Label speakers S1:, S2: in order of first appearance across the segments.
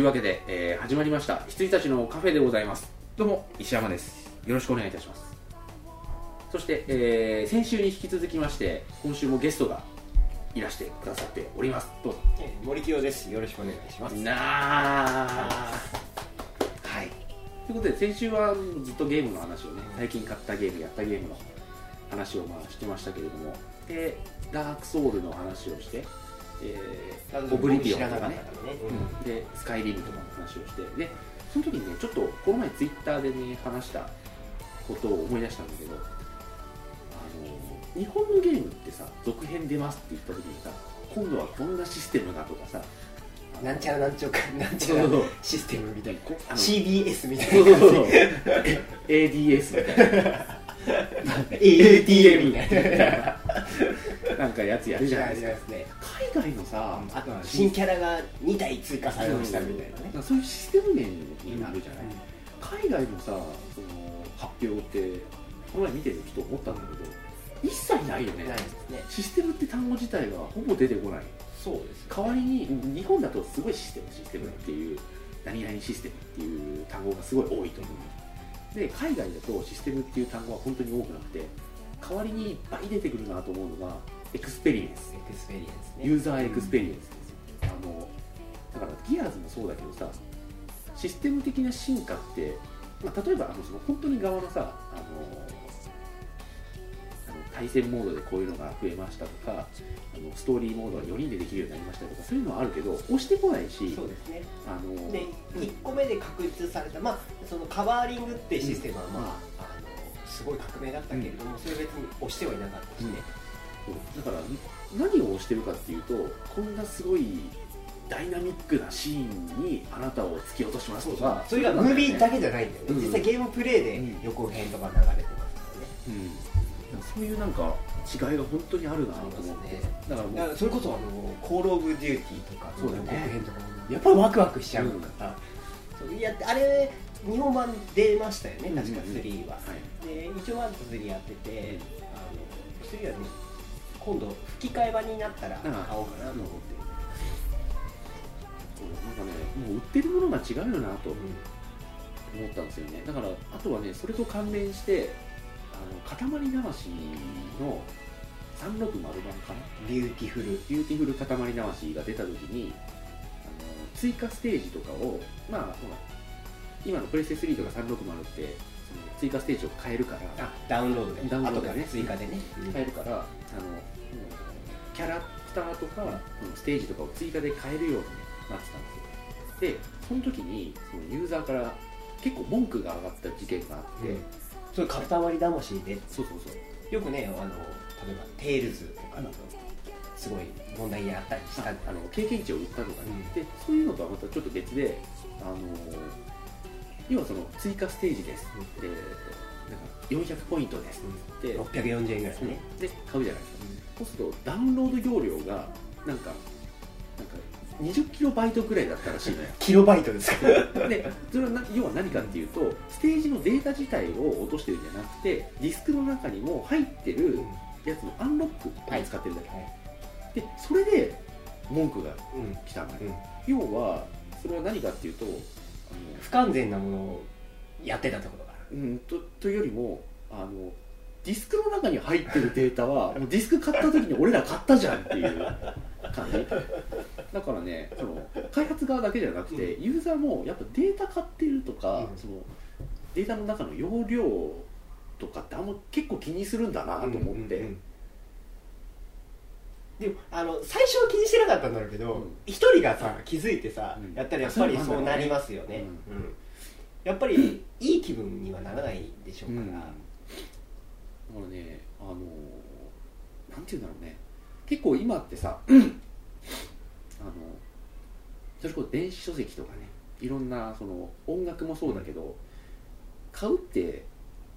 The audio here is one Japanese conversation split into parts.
S1: はいというわけで、えー始まりました。羊たちのカフェでございます。どうも石山です。よろしくお願いいたします。そして、えー先週に引き続きまして今週もゲストがいらしてくださっております。どうぞ。
S2: えー森清です。よろしくお願いします。
S1: なあはい。ということで先週はずっとゲームの話をね最近買ったゲームやったゲームの話をまあしてましたけれども。でダークソウルの話をして、えーオブリビオン
S2: 知らなか
S1: とかね
S2: ったからね。
S1: でスカイリムとかの話をしてでその時にねちょっとこの前ツイッターでね話したことを思い出したんだけどあの日本のゲームってさ続編出ますって言った時にさ今度はこんなシステムがとかさ
S2: うんなんちゃらなんちゃらなんちゃらシステムみたいな。CBS みたいな。
S1: ADS みたいな
S2: ATM みたいな。
S1: なんかやつやるじゃないですか
S2: すね。
S1: 海外のさ
S2: あとは新キャラが2体追加されましたみたいなね。
S1: そういうシステム面になるじゃない、海外のさその発表ってこの前見てる人思ったんだけど一切ないよね
S2: ないですね。
S1: システムって単語自体がほぼ出てこない
S2: そうです。
S1: 代わりに日本だとすごいシステムシステムっていう何々システムっていう単語がすごい多いと思うで海外だとシステムっていう単語は本当に多くなくて代わりにいっぱい出てくるなと思うのがエクスペリエンス。
S2: エクスペリエンスね。
S1: ユーザーエクスペリエンスですよ、あのだからギアーズもそうだけどさシステム的な進化って、まあ、例えばあのその本当に側のさあの対戦モードでこういうのが増えましたとかあのストーリーモードが4人でできるようになりましたとかそういうのはあるけど押してこないし
S2: そうですね。
S1: あの
S2: で1個目で確立された、まあ、そのカバーリングってシステムは、まあ、あのすごい革命だったけれども、それ別に押してはいなかったしね、
S1: そうだから何を押してるかっていうとこんなすごいダイナミックなシーンにあなたを突き落としますとか
S2: それがムービーだけじゃないんだよね、
S1: うん。
S2: 実際ゲームプレイで
S1: うん
S2: 予告編とか流れてますからね、
S1: うん、そういうなんか違いが本当にあるなと思って、
S2: ね。
S1: だからもう。
S2: それこそあのコール・オブ・デューティーとか。
S1: そうだね。
S2: 告編とかもやっぱりワクワクしちゃうから、そういやあれ日本版出ましたよね、確か
S1: うんうん。うん
S2: 3は、
S1: はい。
S2: で一応1と3やってて、あの3はね今度吹き替え版になったら買おうかなと思って。る、
S1: なんかねもう売ってるものが違うよなと思ったんですよね。だからあとはねそれと関連してあの塊魂の360版かな？
S2: ビューティフル
S1: ビューティフル塊魂が出た時にあの追加ステージとかをまあほら今のプレステ3とか360ってその追加ステージを変えるから
S2: あダウンロードで。
S1: ダウンロードでね。
S2: 追加でね、
S1: 変えるからあのキャラクターとか、うんステージとかを追加で変えるようになってたんですよ。でその時にそのユーザーから結構文句が上がった事件があって、
S2: うんそれ塊魂で
S1: そうそうそう。
S2: よくねあの例えばテイルズとかだとすごい問題にあったりした
S1: ああの経験値を売ったとかね、
S2: うん。
S1: でそういうのとはまたちょっと別であの要はその追加ステージです、でなんか400ポイントですって、
S2: 640円ぐらいですね、
S1: で買うじゃないですか。そうするとダウンロード容量がなんかなんか20キロバイトぐらいだったらしいのよ。
S2: キロバイトですか？ら
S1: でそれはな要は何かっていうとステージのデータ自体を落としてるんじゃなくてディスクの中にも入ってるやつのアンロックを使ってるだけ、でそれで文句が
S2: うん。
S1: 来たのよ、
S2: うん。
S1: 要はそれは何かっていうと
S2: 不完全なものをやってたってことか
S1: うんとというよりもあのディスクの中に入ってるデータはもうディスク買った時に俺ら買ったじゃんっていう感じだからねその開発側だけじゃなくて、ユーザーもやっぱデータ買ってるとか、
S2: うん。
S1: そのデータの中の容量とかってあんま結構気にするんだなと思って、
S2: うんうんうん。でもあの最初は気にしてなかったんだろうけど
S1: うん。
S2: 一、人がさ気づいてさ、
S1: うん。
S2: やったらやっぱりそうなりますよね、
S1: う
S2: うん。やっぱりいい気分にはならないでしょうから、
S1: うん。だからねあのなんていうんだろうね。結構今ってさあのそれこそ電子書籍とかねいろんなその音楽もそうだけど買うって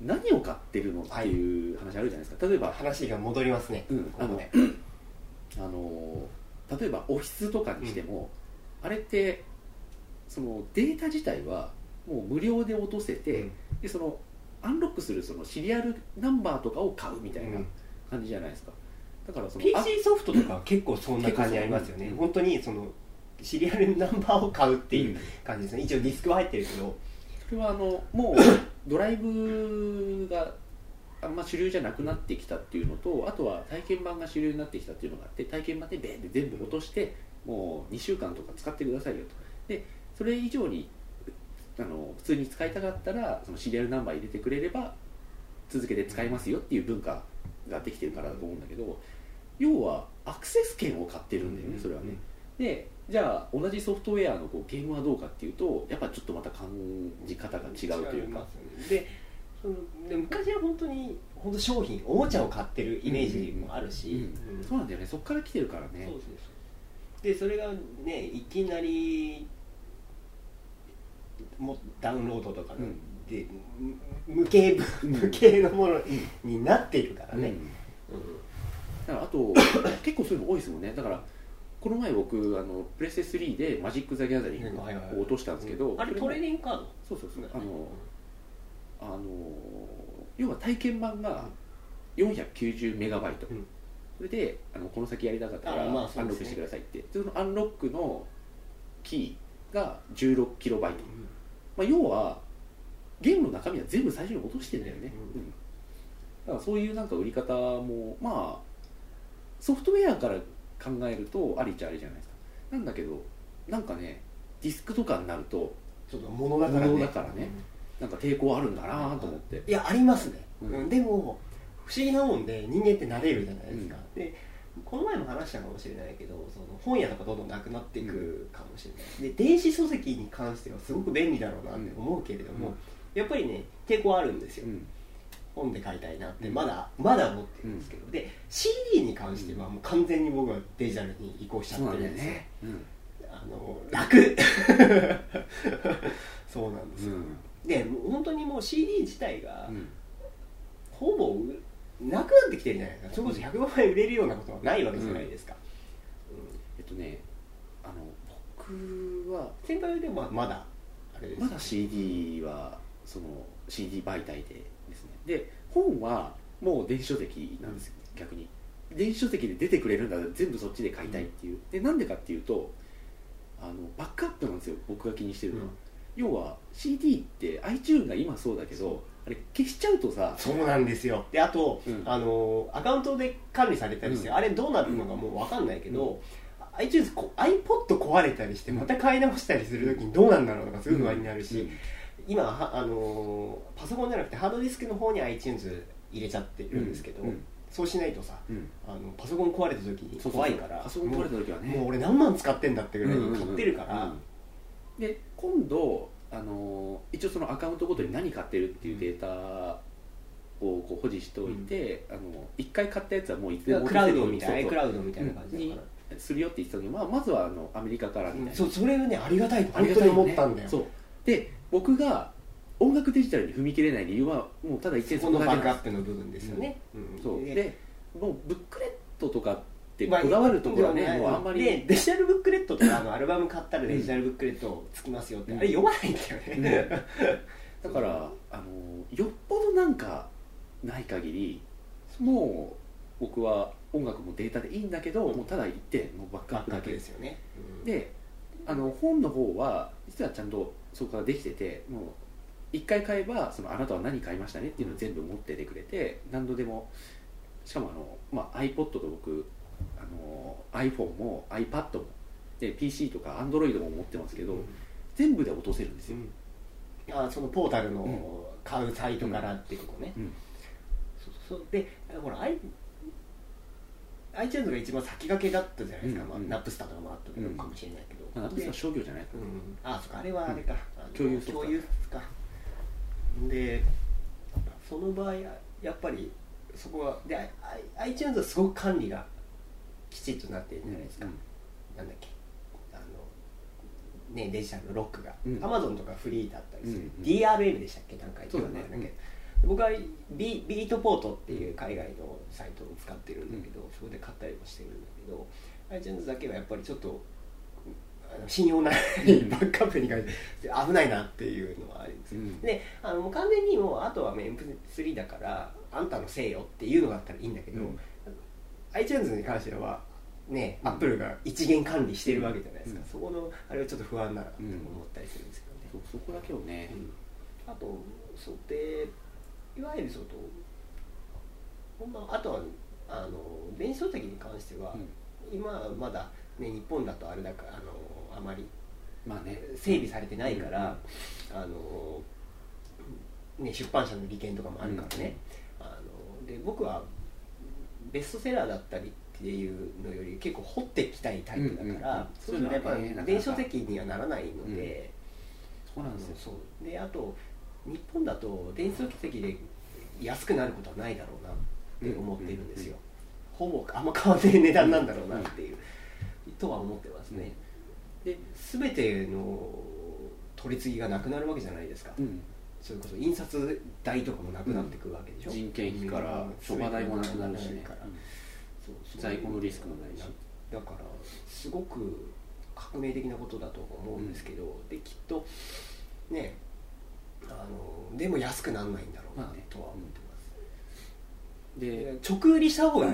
S1: 何を買ってるのっていう話あるじゃないですか。例えば
S2: 話が戻りますね、
S1: うん
S2: ここで
S1: あの例えばオフィスとかにしても、あれってそのデータ自体はもう無料で落とせて、でそのアンロックするそのシリアルナンバーとかを買うみたいな感じじゃないですかだからそのあ
S2: PC ソフトとかは結構そんな感じありますよね、
S1: う。ん
S2: 本当にそのシリアルナンバーを買うっていう
S1: うん
S2: 感じですね。一応ディスクは入ってるけど。
S1: それはあのもう ドライブがあんま主流じゃなくなってきたっていうのとあとは体験版が主流になってきたっていうのがあって体験版でベーンで全部落としてもう2週間とか使ってくださいよと。でそれ以上にあの普通に使いたかったらそのシリアルナンバー入れてくれれば続けて使えますよっていう文化ができてるからだと思うんだけど要はアクセス権を買ってるんだよねそれはね。でじゃあ同じソフトウェアのこうゲームはどうかっていうとやっぱちょっとまた感じ方が違うというか。
S2: ね。でそので昔は本当に本当商品おもちゃを買ってるイメージもあるし、
S1: そうなんだよね。そこから来てるからね。
S2: でそれがねいきなりもうダウンロードとか
S1: うん
S2: で、む無形
S1: うん。
S2: 無形のものになっているからね、
S1: うん。だからあと結構そういうの多いですもんね。だからこの前僕あのプレステ3でマジック・ザ・ギャザリングを落としたんですけど、
S2: あれトレーディングカード？
S1: そうそうそう。あのあの要は体験版が490メガバイト、
S2: うん。
S1: それであのこの先やりたかったらアンロックしてくださいって。そのアンロックのキーが16キロバイト、まあ、要はゲームの中身は全部最初に落としてんだよね、
S2: うん。
S1: うん。だからそういうなんか売り方もまあソフトウェアから考えるとありっちゃありじゃないですか。なんだけどなんかねディスクとかになると
S2: ちょっと物だからね。
S1: 物だからね。なんか抵抗あるんだなと思って。
S2: いやありますね、
S1: うん。
S2: うん。でも不思議なもんで人間って慣れるじゃないですか、でこの前も話したかもしれないけどその本屋とかどんどんなくなっていくかもしれない、で電子書籍に関してはすごく便利だろうなって思うけれども、
S1: うん
S2: やっぱりね抵抗あるんですよ、
S1: うん。
S2: 本で買いたいなって
S1: うん。
S2: まだまだ思ってるんですけど、で CD に関してはもう完全に僕はデジタルに移行しちゃってるんですよ。あの楽。そうなんですよ、
S1: うん。
S2: でもう本当にもう CD 自体が
S1: うん。
S2: ほぼなくなってきてるじゃないですか。それこそ100万円売れるようなことはないわけじゃないですか、うん。
S1: えっとねあの僕は
S2: 先輩でもまだあれです
S1: まだ CD はその CD 媒体でですね。で本はもう電子書籍なんですよ、逆に。電子書籍で出てくれるんだったら全部そっちで買いたいっていう、でなんでかっていうとあのバックアップなんですよ。僕が気にしてるのは、要は CD って iTune が今そうだけ
S2: そう。
S1: どあれ消しちゃうとさ
S2: そうなんですよ。であと、
S1: うん。
S2: あのアカウントで管理されたりして、
S1: うん。
S2: あれどうなるのかもう分かんないけど、iTunes こ iPod 壊れたりしてまた買い直したりするときにどうなんだろうとかすごい不安になるし、
S1: うん
S2: 今はあのパソコンじゃなくてハードディスクの方に iTunes 入れちゃってるんですけど、
S1: うん
S2: そうしないとさ
S1: うん。
S2: あのパソコン壊れた時に怖いから。
S1: パソコン壊れた時はね。
S2: もう俺何万使ってんだってぐらいに買ってるから、
S1: うん。うんうんで今度あの一応そのアカウントごとに何買ってるっていうデータをこう保持しておいて、あの一回買ったやつはもういつでも
S2: クラウドみたいな
S1: そうそう。
S2: iCloud みたいな感じだから、
S1: するよって言ってたのに、まあ、まずはあのアメリカからみたいな、
S2: そうそれがねありがたいと本当に
S1: ありがたいよね
S2: 思ったんだよ。
S1: そう。で僕が音楽デジタルに踏み切れない理由はもうただ一点そ
S2: このバックアップの部分ですよね、うん。
S1: すそう。
S2: で
S1: でもうブックレットとかって
S2: まあ
S1: こだわるところはね、
S2: でも
S1: もうあんまり。
S2: でデジタルブックレットとかあのアルバム買ったらデジタルブックレットつきますよって、
S1: うん。
S2: あれ読まないんだよね、
S1: だからあのよっぽどなんかない限りもう僕は音楽もデータでいいんだけど、もうただ一点もうバックアップだけ。
S2: ですよね、うん。
S1: であの本の方は実はちゃんとそこからできててもう一回買えばそのあなたは何買いましたね？っていうのを全部持っててくれて何度でもしかもあの、まあ、iPod と僕あの iPhone も iPad もで PC とか Android も持ってますけど、全部で落とせるんですよ、
S2: あそのポータルの買うサイトからってことね、
S1: うん。
S2: そうそう。でほら iTunes が一番先駆けだったじゃないですか、まあ
S1: うんうん。
S2: ナップスターとかもあったのかもしれないけど、
S1: まあ、
S2: で
S1: 実は商業じゃない？か
S2: うん、あそっかあれはあれか、
S1: 共有
S2: 共有か。でその場合やっぱりそこはで iTunes はすごく管理がきちっとなってるじゃないですか、なんだっけ。あのねデジタルのロックが、
S1: うん。
S2: Amazon とかフリーだったりする、
S1: うんうん。
S2: DRM でしたっけ？なんか言ったんだけど僕はビビートポートっていう海外のサイトを使ってるんだけど、そこで買ったりもしてるんだけど iTunes だけはやっぱりちょっとあの信用ないバックアップに関して危ないなっていうのはあるんです。よ、
S1: うん。
S2: であの完全にもうあとは MP3 だからあんたのせいよっていうのがあったらいいんだけど、
S1: うん。
S2: iTunes に関してはね、
S1: うん。
S2: アップルが一元管理してるわけじゃないですか、
S1: うん。
S2: そこのあれはちょっと不安だなと思ったりするんですけどね、
S1: そこだけをね、
S2: あとそうでいわゆるそうとほんまあとはあの電子書籍に関しては、今はまだ、ね、日本だとあれだからあのあまり
S1: まあね。
S2: 整備されてないから、あのね、出版社の利権とかもあるからね、あので僕はベストセラーだったりっていうのより結構掘っていきたいタイプだから、
S1: うんうんうん。
S2: そう
S1: いうのはねなかなか
S2: 電子書籍にはならないので、
S1: そうなんですよ。
S2: そう。であと日本だと電子書籍で安くなることはないだろうなって思ってるんですよ、ほぼあんま変わんない値段なんだろうなっていう、とは思ってますね、で全ての取り次ぎがなくなるわけじゃないですか、
S1: うん。
S2: それこそ印刷代とかもなくなってくるわけでしょ、
S1: 人件費から諸場代もなくなるしね在庫のリスクもないし。
S2: だからすごく革命的なことだと思うんですけど、できっとねあのでも安くならないんだろうなとは思ってます、
S1: で
S2: で直売りした方が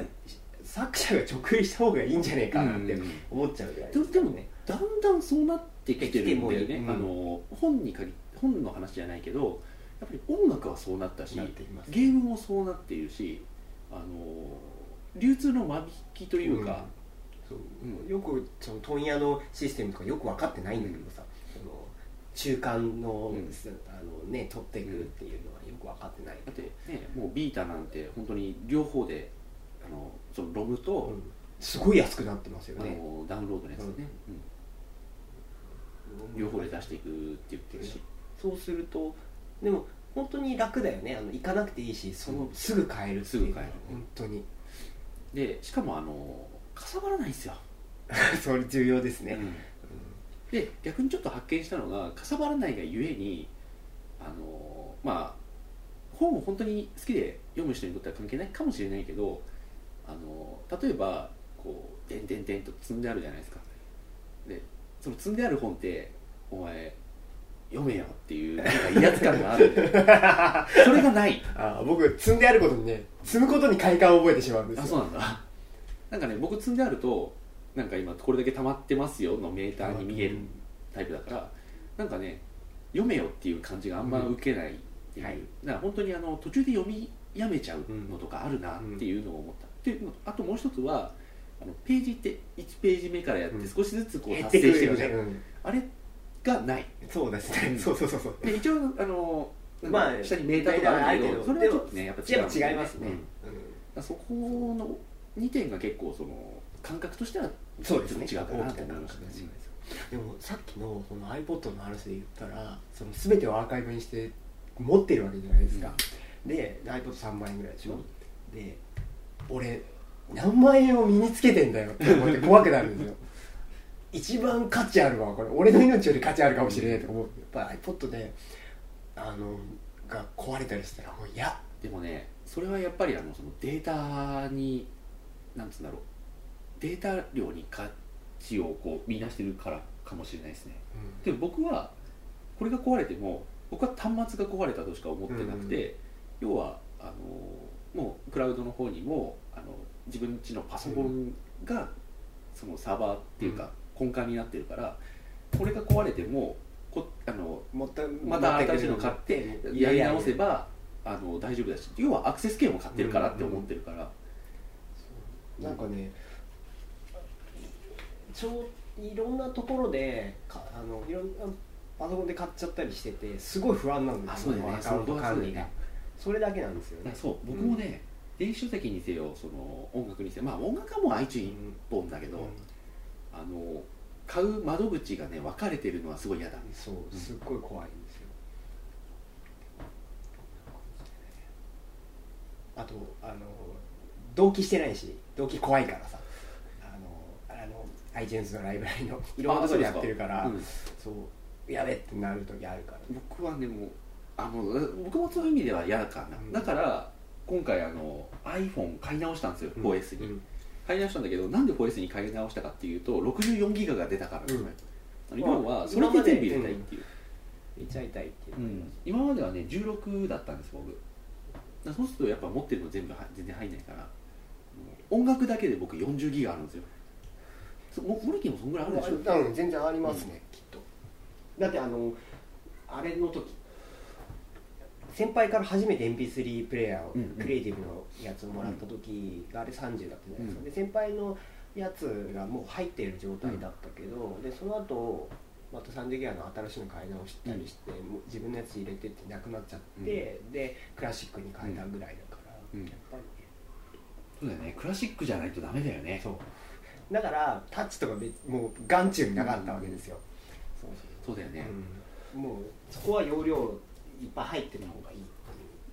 S2: 作者が直売りした方がいいんじゃないかなって
S1: うん
S2: 思っちゃうぐらい
S1: でもでもねだんだんそうなってきてるんだよね、
S2: 来てもいい
S1: あの本に限り本の話じゃないけどやっぱり音楽はそうなったし
S2: なっています
S1: ゲームもそうなっているしあの流通の間引きというか、
S2: そう。
S1: うん。
S2: よくその問屋のシステムとかよく分かってないんだけどさ、中間の,、
S1: うん。
S2: あのね取っていくっていうのはよく分かってない、
S1: だってねもうビータなんて本当に両方であのそのロムと、
S2: うん。すごい安くなってますよ
S1: あ
S2: ね
S1: のダウンロードのやつね、うん。両方で出していくって言ってるし、
S2: そうするとでも本当に楽だよね。あの行かなくていいしそのすぐ買える
S1: すぐ買える
S2: 本当に。
S1: でしかもあのかさばらないんですよ、
S2: それ重要ですね、
S1: うんで逆にちょっと発見したのがかさばらないがゆえにあのまあ本を本当に好きで読む人にとっては関係ないかもしれないけどあの例えばこう「でんでんでん」と積んであるじゃないですか。でその積んである本ってお前読めよっていうなんか威圧感がある。それがない。
S2: あ僕積んであることにね積むことに快感を覚えてしまうんですよ。
S1: あそうなんだ。なんかね僕積んであるとなんか今これだけ溜まってますよのメーターに見えるタイプだからなんかね読めよっていう感じがあんま受けないっていう、
S2: はい。
S1: だから本当にあの途中で読みやめちゃうのとかあるなっていうのを思った、であともう一つはあのページって1ページ目からやって
S2: うん。
S1: 少しずつこう達成してるじゃん、
S2: うん。
S1: あれがない。
S2: そうですね、
S1: うん。
S2: そうそうそうそう。
S1: で一応あの
S2: まあ
S1: 下にメーターとかあるけどそれはちょっとねやっぱ違う。
S2: やっぱ違いますね、
S1: うん。そこの2点が結構その感覚としては
S2: そうですね。
S1: 違うかなと思いましたね。
S2: でもさっきのこの iPod の話で言ったらその全てをアーカイブにして持ってるわけじゃないですか、で iPod3 万円ぐらいでしょ、で俺何万円を身につけてんだよって思って怖くなるんですよ。一番価値あるわこれ俺の命より価値あるかもしれないと思う。やっぱ iPod であのが壊れたりしたらもう嫌。
S1: でもねそれはやっぱりあのそのデータになんつうんだろうデータ量に価値をこう見出してるからかもしれないですね。でも僕はこれが壊れても僕は端末が壊れたとしか思ってなくて、要はあのもうクラウドの方にもあの自分家のパソコンがそのサーバーっていうか根幹になってるからこれが壊れてもこあの
S2: もった
S1: また新しいの買ってやり直せばあの大丈夫だし要はアクセス権を買ってるからって思ってるから、
S2: なんかねちょういろんなところでかあのいろんなパソコンで買っちゃったりしててすごい不安なんです
S1: あそうだよね。
S2: アカウント管理が。
S1: それ
S2: だけなんですよね。
S1: そう。僕もね、電子書籍にせよその音楽にせよ。まあ音楽はもう iTunes 一本だけど、あの買う窓口がね分かれてるのはすごい嫌だね
S2: そうすっごい怖いんですよ。あとあの同期してないし同期怖いからさ iTunes のライブラリのいろんなところでやってるから
S1: うん
S2: そうやべってなる時あるから。
S1: 僕はねもうあもう僕もそういう意味では嫌かな、
S2: うん。
S1: だから今回あの iPhone 買い直したんですよ、4S に、
S2: うん。
S1: 買い直したんだけどなんで 4S に買い直したかっていうと64ギガが出たからですね、あの要はそれで全部入れたいっていう、
S2: 入れちゃいたいっていうのがあります
S1: 今まではね16だったんです僕。そうするとやっぱ持ってるの全部は全然入んないから。音楽だけで僕40ギガあるんですよモリキンもそんぐらいあるでしょ。
S2: うん全然ありますね、きっと。だってあのあれの時先輩から初めて MP3 プレイヤーを、
S1: うんうん。
S2: クリエイティブのやつをもらった時があれ30だったじゃないですか、
S1: うん。
S2: で先輩のやつがもう入っている状態だったけど、でその後また30ギガの新しいの買い直したりして、もう自分のやつ入れてってなくなっちゃって、でクラシックに変えたぐらいだから、
S1: うん。
S2: やっぱりね。
S1: そうだよね。クラシックじゃないとダメだよね。
S2: そうだからタッチとかべもう眼中になかったわけですよ、そうそう
S1: そうだよね、
S2: うん。もうそこは容量いっぱい入ってた方がいい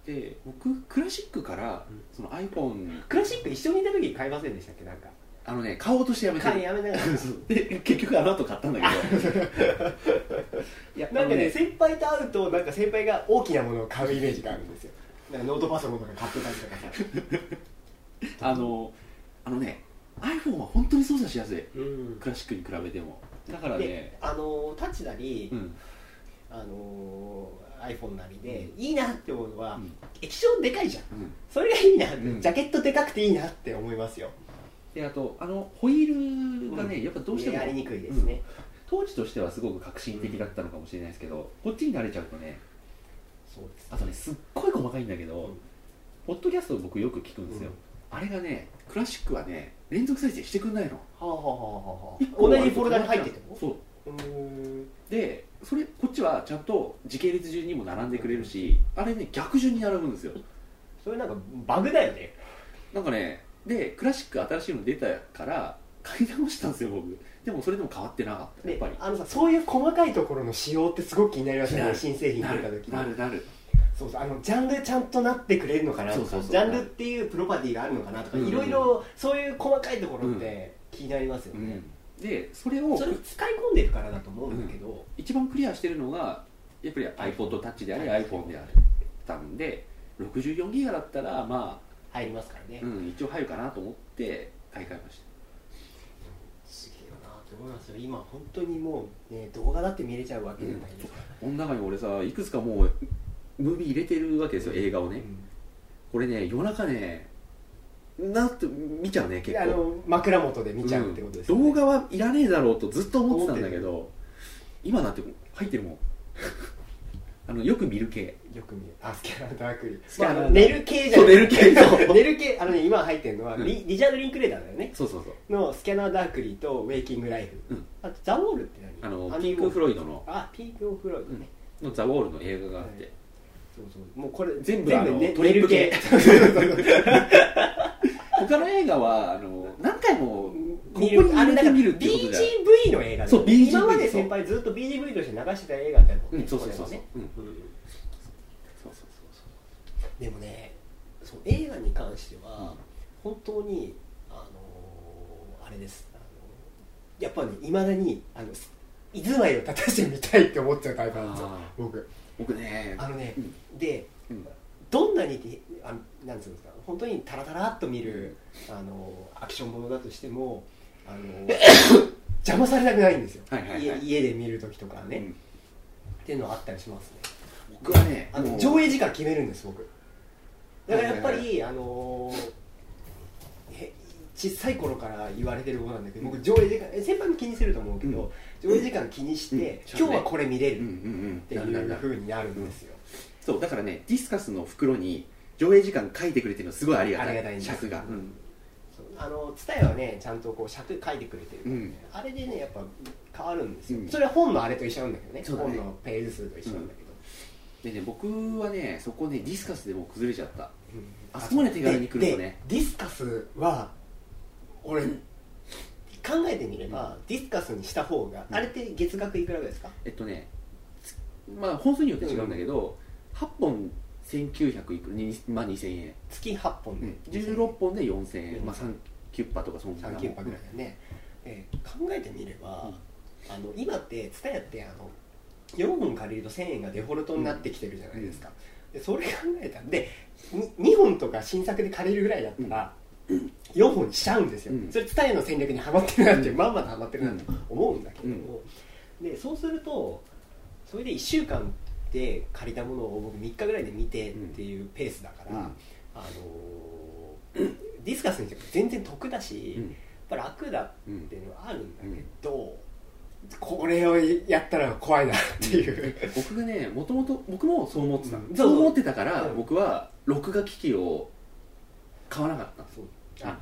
S1: で僕クラシックから
S2: うん。
S1: その iPhone
S2: クラシック一緒にいた時に買いませんでしたっけ？なんか。
S1: あのね買おうとしてやめて
S2: 買いやめながら。
S1: で結局あの後買ったんだけど。いや
S2: なんかね
S1: あの
S2: 先輩と会うとなんか先輩が大きなものを買うイメージがあるんですよ。なんかノートパソコンとか買ってたりとかさ。
S1: あのあのね iPhone は本当に操作しやすい。
S2: うん。
S1: クラシックに比べても。だから
S2: で
S1: ね
S2: あのタッチなり、
S1: うん。
S2: あの iPhone なりで、いいなって思うのは、
S1: うん。
S2: 液晶でかいじゃん。
S1: うん。
S2: それがいいなジャケットでかくていいなって思いますよ。
S1: であとあのホイールがね、やっぱどうしても
S2: やりにくいですね、
S1: 当時としてはすごく革新的だったのかもしれないですけど、こっちに慣れちゃうとね
S2: そうです
S1: あとねすっごい細かいんだけど、
S2: うん。
S1: ポッドキャストを僕よく聞くんですよ、あれがねクラシックはね連続再生してくんないの。
S2: はあはあはあは
S1: 一個
S2: あ同じフォルダに入ってても？
S1: そう。でそれこっちはちゃんと時系列順にも並んでくれるしあれね逆順に並ぶんですよ。
S2: それなんかバグだよね。
S1: なんかねでクラシック新しいの出たから買い直したんですよ僕。でもそれでも変わってなかったやっ
S2: で
S1: ぱり。
S2: あのさそういう細かいところの仕様ってすごく気になりますよね新製品
S1: な
S2: 出た時。
S1: るなるなる
S2: そうそうあのジャンルちゃんとなってくれるのかなとか
S1: そうそうそう。
S2: ジャンルっていうプロパティがあるのかなとか
S1: うん
S2: いろいろそういう細かいところって気になりますよね、
S1: でそれを
S2: それ使い込んでるからだと思うんだけど、
S1: 一番クリアしてるのがやっぱり iPod タッチであり
S2: はい。
S1: iPhone であったんで64ギガだったらま
S2: 入りますからね、
S1: あ、うん、一応入るかなと思って買い替えまし
S2: すげえなと思いますよ。今本当にもうね動画だって見れちゃうわけじゃないですか、
S1: たこの中に俺さいくつかもうムービー入れてるわけですよ映画をね、これね夜中ねなって見ちゃうね
S2: うん
S1: 結構。
S2: であの枕元で見ちゃうってことです
S1: うん。
S2: ね、
S1: 動画はいらねえだろうとずっと思ってたんだけど今なんて入ってるもん。あのよく見る系。
S2: よく見る。あスキャナダークリー。
S1: スキャナダー。
S2: まあ、寝る系じゃ
S1: そう寝る系そう。
S2: 寝る系 あのね今入ってるのは、
S1: うん。
S2: リリチャード・リンクレーターだよね。
S1: そうそうそう。
S2: のスキャナー・ダークリーとウェイキング・ライフ、
S1: うん。
S2: あとザ・ウォールって何？
S1: あのピンク・フロイドの。
S2: あピンク・フロイドね、
S1: のザ・ウォールの映画があって、
S2: はいそうそう。もうこれ
S1: 全部あの
S2: ね
S1: トリップ系。
S2: 寝る
S1: 他の映画はあの何回もここに入れて見るってことじゃ
S2: BGV の映画
S1: そう BGV
S2: 今まで先輩ずっと BGV として流してた映画だよね、
S1: うんそうそうそうそう、
S2: ね
S1: うん。
S2: うん。
S1: そうそうそう
S2: でもねそう映画に関しては、本当にあのーあれです。あのやっぱねいまだにあの居住まいを立たしてみたいって思っちゃうタイプなんですよ
S1: あ
S2: 僕
S1: 僕ね
S2: あのね、
S1: うん。
S2: で
S1: うん。
S2: どんなにてあのなんつうんですか本当にタラタラっと見る、あのアクションものだとしてもあの 邪魔されたくないんですよ、
S1: はいはいはい。
S2: 家家で見る時とかね、
S1: うん。
S2: っていうのはあったりしますね。
S1: 僕はね
S2: あの上映時間決めるんです僕。だからやっぱり、
S1: はい。
S2: あの小さい頃から言われてることなんだけど僕上映時間え先輩も気にすると思うけど、上映時間気にして、
S1: うん。
S2: 今日はこれ見れるっ
S1: うんうんうん。
S2: ていうふうになるんですよ、
S1: そうだからねディスカスの袋に上映時間書いてくれてるのすごいありがたい。
S2: あり
S1: 尺が、
S2: うん。あの蔦屋はねちゃんとこう尺書いてくれてるからね、
S1: うん
S2: あれでねやっぱ変わるんですよ、
S1: うん。
S2: それは本のあれと一緒なんだけどね。
S1: ね。
S2: 本のページ数と一緒なんだけど、
S1: でね僕はねそこねディスカスでもう崩れちゃった。
S2: うん。
S1: あそこまで手軽に来るとね。
S2: ディスカスは俺考えてみれば、ディスカスにした方が、
S1: うん。
S2: あれって月額いくらぐらいですか？
S1: えっとねつまあ本数によって違うんだけど、8本1900いくらに、まあ、2000円、
S2: 月8本で、
S1: 16本で4000円、
S2: うん。
S1: まあ、3キュッパとかそんな
S2: 3キュッパぐらいだよね、で考えてみれば、あの今って蔦屋ってあの4本借りると1000円がデフォルトになってきてるじゃないですか、でそれ考えたんでに2本とか新作で借りるぐらいだったら、4本にしちゃうんですよ、
S1: うん。
S2: それ蔦屋の戦略にはまってるなって、まんまとはまってるなと思うんだけど。
S1: うん。
S2: も、でそうするとそれで1週間で借りたものを僕3日ぐらいで見てっていうペースだから、
S1: うん。
S2: あのー ディスカスにしても全然得だし、
S1: うん。
S2: ぱ楽だ
S1: うん
S2: っていうのはあるんだけど、これをやったら怖いなっていう、
S1: 僕がねもともと僕もそう思ってた、
S2: うん。
S1: そう思ってたから、
S2: うん
S1: 僕は録画機器を買わなかった。
S2: そう。あ。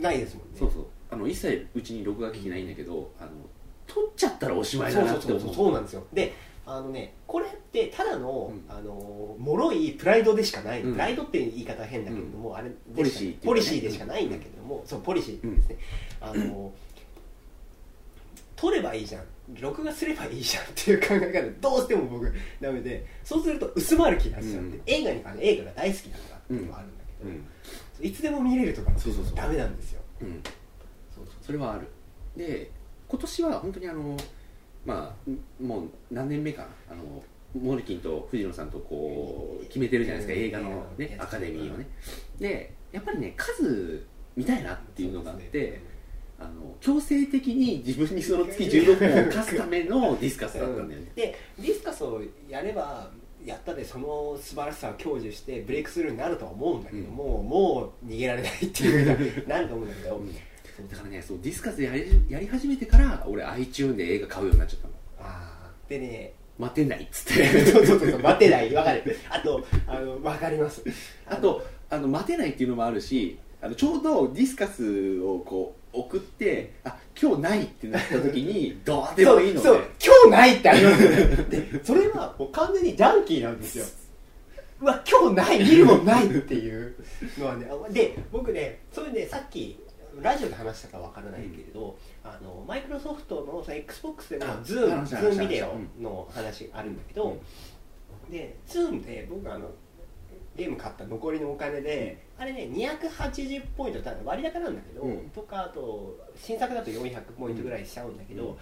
S2: ないですもんね。
S1: そうそう。あの一切うちに録画機器ないんだけどあの撮っちゃったらおしまいだなって思う。
S2: そうそうなんですよ。であのねこれってただの、
S1: うん。
S2: あの脆いプライドでしかない、
S1: うん。
S2: プライドっていう言い方は変だけれども、あれ
S1: ポリシーっていうかね。
S2: ポリシーでしかないんだけれども、そうポリシー。ですね、あの撮ればいいじゃん。録画すればいいじゃんっていう考え方どうしても僕ダメでそうすると薄まる気がしちゃって、
S1: うん。
S2: 映画に関して映画が大好きだからっていうのはあるんだけど、
S1: うん
S2: いつでも見れるとか
S1: そうそうそう
S2: ダメなんですよ。
S1: うん。
S2: そうそう。
S1: それはある。で今年は本当にあのまあもう何年目かな。あのモルキンと藤野さんとこう決めてるじゃないですか。
S2: うん
S1: 映画の、ね、アカデミーをね。でやっぱりね数見たいなっていうのがあって、あの強制的に自分にその月16本を課すためのディスカスだったんだよね、
S2: でディスカスをやればやったでその素晴らしさを享受してブレイクスルーになるとは思うんだけども、もう逃げられないっていう なると思うんだけど、
S1: だからねそうディスカスやりやり始めてから俺 iTune で映画買うようになっちゃったの。
S2: あー。でね
S1: 待てないっつって。
S2: そうそうそう待てない。わかる。あとあの分かります。
S1: あとあの待てないっていうのもあるしあのちょうどディスカスをこう送ってあ今日ないってなった時に どうでもいいので
S2: そう今日ないってありますよね。でそれはもう完全にジャンキーなんですよ。うわ今日ない見るもんないっていう。のはねあで僕ねそれでさっきラジオで話したかわからないけれど、あのマイクロソフトのその XBOX でも
S1: あ
S2: ズームズームビデ
S1: 話
S2: オの話あるんだけど、でズームで僕あのゲーム買った残りのお金で、あれね280ポイント割高なんだけど、
S1: うん。
S2: とかあと新作だと400ポイントぐらいしちゃうんだけど、
S1: うん。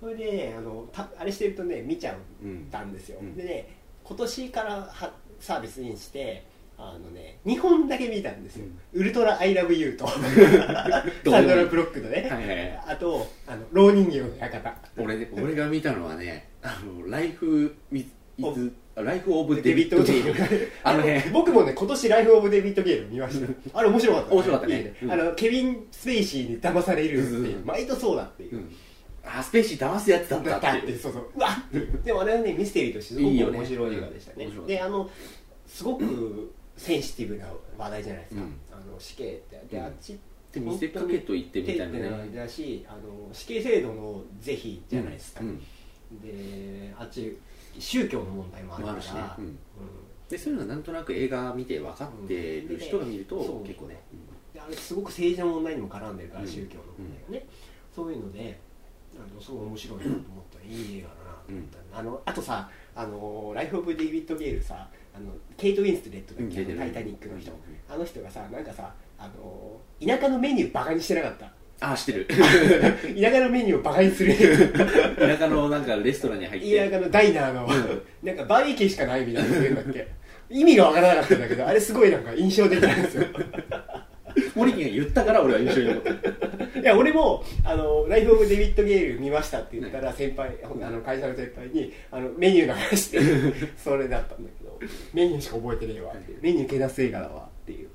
S2: それでねあのたあれしてるとね見ちゃ
S1: うん
S2: ったんですよ、
S1: うん。
S2: でね今年からはサービスインしてあのね2本だけ見たんですよ「ウルトラアイラブユーと。サンドラ・ブロックのね、
S1: はいはいはい。
S2: あとあの老人形の館。
S1: 俺俺が見たのはねあのライフ・イズ
S2: お
S1: ライフ・オブ・
S2: デ
S1: デビッド・
S2: ゲイル
S1: あのね。
S2: 僕もね今年ライフ・オブ・デビッド・ゲイル見ました。あれ面白かった
S1: 面白かったね。うん。
S2: あのケビン・スペイシーに騙されるって
S1: うん
S2: いう。うん。毎度そうだっていう、
S1: うん。あスペーシー騙すやつだった
S2: だっ
S1: ってて
S2: そうそう。うわっでもあれはねミステリーとしてすごく面白い映画でしたね。
S1: 面白い
S2: であのすごくセンシティブな話題じゃないですか、
S1: うん。
S2: あの死刑って。で、
S1: うん。
S2: あっち
S1: で見せかけと言ってみたいなね
S2: だしあの死刑制度の是非じゃないですか、
S1: うん。
S2: であっち宗教の問題もあるから。
S1: しね。うん。
S2: うん。
S1: でそういうのはなんとなく映画見て分かってる人が見ると結構ね。
S2: であれすごく政治の問題にも絡んでるから、
S1: うん。
S2: 宗教の。問題がね、そういうのであのすごい面白いなと思ったいい映画だなと思った、あのあとさあの「ライフ・オブ・デイビッド・ゲイルさ」あのケイト・ウィンスレットだっけ、タイタニックの人、
S1: うん。
S2: あの人がさなんかさあの田舎のメニューバカにしてなかった
S1: ああ知ってる。
S2: 田舎のメニューをバカにする
S1: 田舎のなんかレストランに入って。
S2: 田舎のダイナーのなんかバーベキューしかないみたいな言うんだっけ。意味がわからなかったんだけどあれすごいなんか印象的なんですよ。
S1: 森木が言ったから俺は印象に残った
S2: いや俺もあの「ライフ・オブ・デビッド・ゲイル見ました」って言ったら先輩あの会社の先輩にあのメニューの話してそれだったんだけどメニューしか覚えてねえわってメニューけなす映画だわっていう。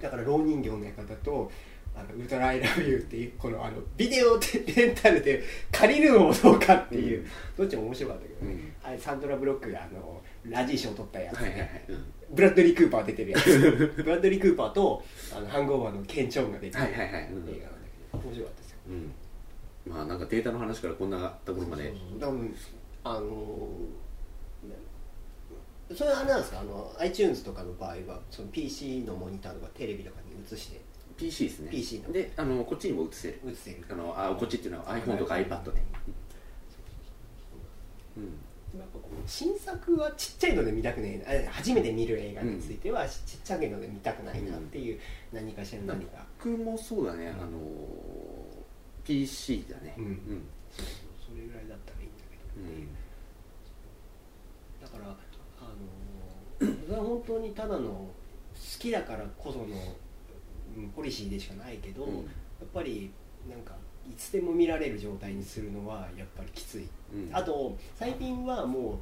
S2: だから老人形の館とあのウルトラアイラブユーっていうこのあのビデオでレンタルで借りるのもどうかっていう、
S1: うん。
S2: どっちも面白かったけどね、
S1: うん。
S2: あれサンドラ・ブロックがあのラジー賞を取ったやつ、
S1: はいはいはい。うん。
S2: ブラッドリー・クーパー出てるやつ。ブラッドリー・クーパーとあのハングオーバーのケン・チョンが出てる映画なんだけど面白かったですよ。
S1: うん。まあなんかデータの話からこんなところまで。
S2: 多分あのーそれはあれなんですか？あの iTunes とかの場合はその PC のモニターとかテレビとかに映して
S1: PC ですね。
S2: PC の。
S1: であのこっちにも映せる。
S2: 映せる。
S1: あのあこっちっていうのは iPhone とか iPad で。うん。
S2: やっぱこう新作はちっちゃいので見たくねえなあ初めて見る映画についてはちちっちゃいので見たくないなっていう何かしらの。何か、
S1: 僕もそうだね。あの PC だね。
S2: うん。
S1: うん。
S2: それぐらいだったらいいんだけど、
S1: うん。
S2: だからあの本当にただの好きだからこその、うん、ポリシーでしかないけど、
S1: うん。
S2: やっぱりなんかいつでも見られる状態にするのはやっぱりきつい、
S1: うん。
S2: あと最近はもう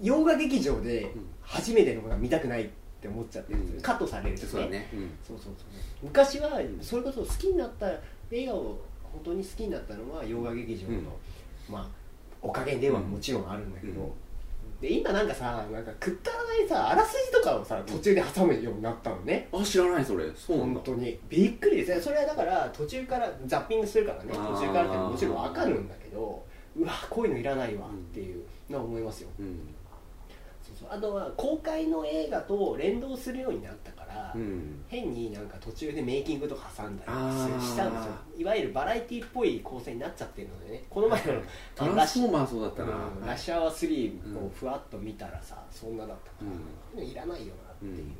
S2: 洋画劇場で
S1: ん。
S2: 初めてのことが見たくないって思っちゃってる
S1: うん。
S2: カットされると
S1: そうだね。うん。
S2: そうそうそう昔はそれこそ好きになった映画を本当に好きになったのは洋画劇場の、
S1: うん。
S2: まあおかげではもちろんあるんだけど、
S1: うん
S2: で今なんかさなんかくったらないさあらすじとかをさ途中で挟むようになったのね、
S1: あ知らないそれ。そうなんだ。
S2: 本当に。びっくりです。ねそれはだから途中からザッピングするからね。
S1: あー。
S2: 途中からってもちろん分かるんだけどうわこういうのいらないわっていうのは思いますよ、
S1: うん。
S2: そうそう。あとは公開の映画と連動するようになったから、
S1: うん。
S2: 変になんか途中でメイキングとか挟んだりしたんですよ。いわゆるバラエティっぽい構成になっちゃってるのでね。この前の
S1: トランスフォーマーそうだったな、
S2: うんラッシュアワー3
S1: うん。
S2: こうふわっと見たらさそんなだったから、
S1: う
S2: いらないよなっていう、
S1: うん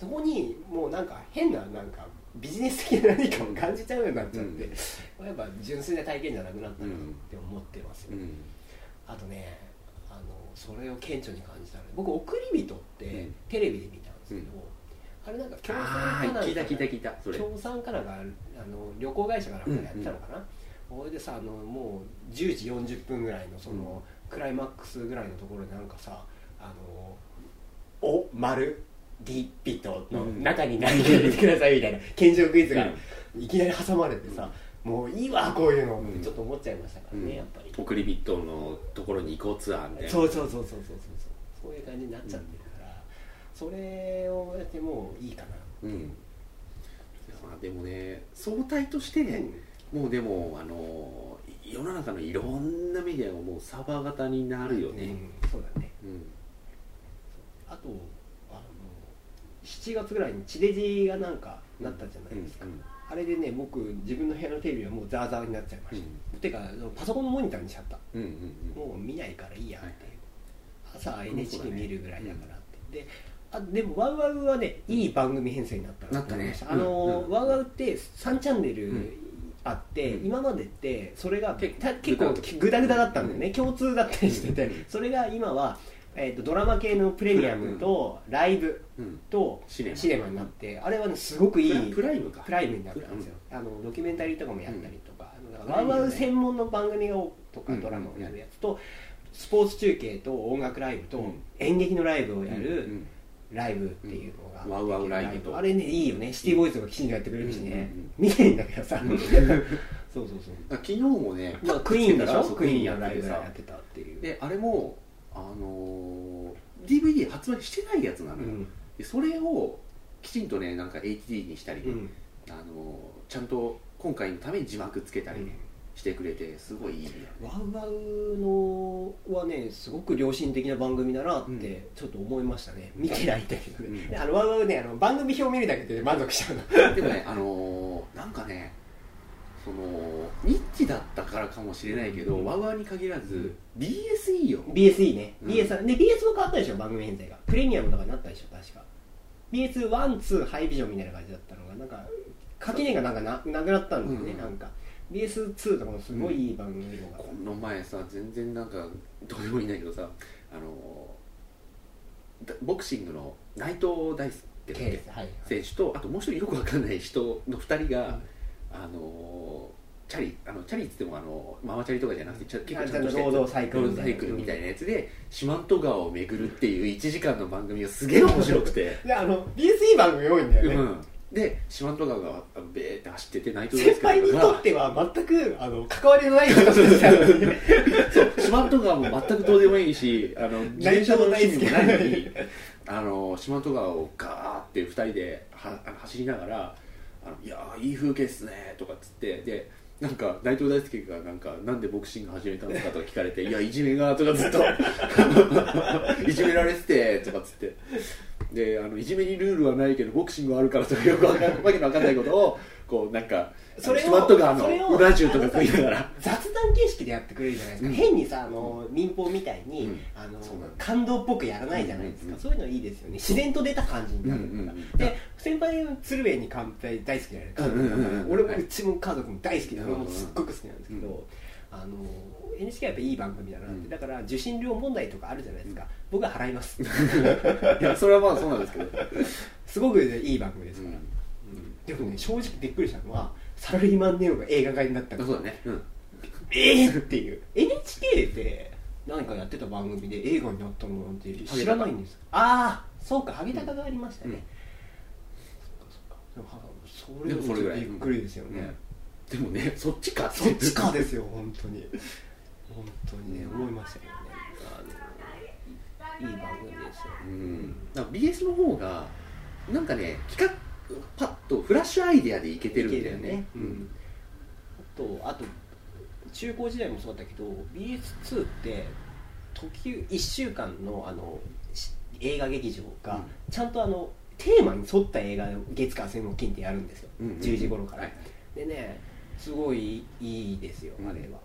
S2: そこにもうなんか変ななんかビジネス的な何かを感じちゃうようになっちゃって、
S1: うん。
S2: やっぱ純粋な体験じゃなくなったなって思ってますよ、
S1: うん。
S2: あとねあのそれを顕著に感じたので僕「送り人」って
S1: うん。
S2: テレビで見たんですけど、れなんか協賛かなんか
S1: 聞いた聞いた聞いたそれ。
S2: 協賛かなんかあの旅行会社からかやってたのかな、それでさあのもう10時40分ぐらいのその、クライマックスぐらいのところでなんかさあの「お丸ディピットの中に投げてください」みたいな検証クイズがいきなり挟まれてさ、もういいわこういうの。ってちょっと思っちゃいましたからね、やっぱり。
S1: 送りトのところに行こうツアーみたいな。
S2: そうそうそうそうそうそう。そういう感じになっちゃって。それをやってもういいかな。
S1: うん。まあでもね相対として、もうでもあの世の中のいろんなメディアがもうサーバー型になるよね、
S2: うんそうだね。
S1: うん。
S2: あとあの7月ぐらいに地デジがなんかなったじゃないですか、
S1: うん
S2: あれでね僕自分の部屋のテレビはもうザーザーになっちゃいました、てかパソコンのモニターにしちゃった。
S1: うんうん
S2: もう見ないからいいやっていう、朝
S1: うん
S2: NHK 見るぐらいだからって、であでもワウワウはねいい番組編成になった。
S1: なったね。
S2: あの、ワウワウって3チャンネル
S1: うん。
S2: あって、
S1: うん。
S2: 今までってそれが
S1: 結
S2: 構グダグダ。だったんだよね、共通だったりしてて、
S1: うん。
S2: それが今は、えー、とドラマ系のプレミアムとライブ
S1: うん。
S2: と
S1: シネマ
S2: になってあれはねすごくいい
S1: プライムか。
S2: プライムになったんですよ、あのドキュメンタリーとかもやったりとか、ワウワウ専門の番組をとか
S1: うん。
S2: ドラマをやるやつと、スポーツ中継と音楽ライブと
S1: うん。
S2: 演劇のライブをや
S1: う
S2: る
S1: ん
S2: ライブっていうのが、
S1: うんワウワウライブ。と。
S2: あれねいいよね。シティボーイズがきちんとやってくれるしね、
S1: うんうんうん。
S2: 見ないんだけどさそうそうそう。
S1: あ 昨日もね
S2: まあクイーンでしょ？クイーン
S1: や
S2: のライブやってたっていう。
S1: であれもあのー DVD 発売してないやつなのよ、
S2: うん。
S1: でそれをきちんとねなんか HD にしたりね、
S2: うん。
S1: あのーちゃんと今回のために字幕つけたりね、してくれてすごいいい
S2: ワウワウのはねすごく良心的な番組だなっ
S1: うん。
S2: てちょっと思いましたね、見てないんだけどね、
S1: うん。
S2: あのワウワウねあの番組表見るだけで 満足しちゃうの。
S1: でもねあのーなんかねそのニッチだったからかもしれないけど、
S2: うん。
S1: ワウワウに限らず BSE よ。
S2: BSE ね、
S1: うん。
S2: BS で BS も変わったでしょ番組編成が。プレミアムとかになったでしょ確か。BS12 ハイビジョンみたいな感じだったのがなんか垣根がなんかななくなったんだよね、
S1: うん。
S2: なんか BS2 とかもすごいいい番組のが、
S1: この前さ全然なんかどうでもいいんだけどさあのボクシングの内藤大輔選手とあともう一人よくわかんない人の2人が、あのーチャリあのチャリっつってもあのママチャリとかじゃなくて結構ちゃんとしたやつ
S2: 労働サイクル
S1: 労
S2: みたいな。
S1: やつで四万十川を巡るっていう1時間の番組がすげえ面白くて、
S2: であの BSE 番組多いんだよね、
S1: うん、で四万十川がベーって走ってて内藤
S2: 先輩にとっては全くあの関わりのない人たちなのに
S1: そう四万十川も全くどうでもいいしあの自転車の趣味もないのにあの四万十川をガーって2人ではあの走りながら「あのいやーいい風景っすね」とかっつってでなんか内藤大輔がなんか「なんでボクシング始めたんですか?」とか聞かれて「いやいじめが」とかずっと「いじめられてて」とかっつってであのいじめにルールはないけどボクシングはあるからとかよくわかん わけのわかんないことをこうなんか
S2: それを
S1: 四万十川
S2: それを
S1: のうな重とか食いながら。
S2: 雑談形式でやってくれるじゃないですか、
S1: うん。
S2: 変にさあの民放みたいに、
S1: うん。
S2: あの感動っぽくやらないじゃないですか、
S1: うん
S2: そういうのいいですよね。自然と出た感じになるから、
S1: うんうんうん。
S2: で先輩の鶴瓶に乾杯大好きだよね、
S1: うんうん
S2: 俺もうちも家族も大好きで、
S1: うんうん
S2: 俺もすっごく好きなんですけど、
S1: うん
S2: あの NHK はやっぱいい番組だなって、
S1: うん。
S2: だから受信料問題とかあるじゃないですか、僕は払います。
S1: いやそれはまあそうなんですけど、
S2: すごくいい番組ですから、うん。でもね正直びっくりしたのはサラリーマンネオが映画化になったの。
S1: そうだね、うん、
S2: えーっていう。NHK で何かやってた番組で映画になったのなんて知らないんです。ああそうか。ハゲタカがありましたね、
S1: うん。
S2: そっかそっか。でもはそれ
S1: でもそれぐらい。
S2: びっくりですよね、
S1: でもね そっちか
S2: そっちかですよ本当に。本当にね思いましたけどねあのいい番組ですよ、
S1: うん。だから BS の方がなんかね企画パッとフラッシュアイデアでいけてるんだよね。
S2: うん、あとあと中高時代もそうだったけど BS2 って時1週間のあのし映画劇場が
S1: うん。
S2: ちゃんとあのテーマに沿った映画を月火水木金ってやるんですよ、
S1: うんうんうん。
S2: 10時頃から、
S1: はい。
S2: でねすごいいいですよ
S1: うん。
S2: あれは、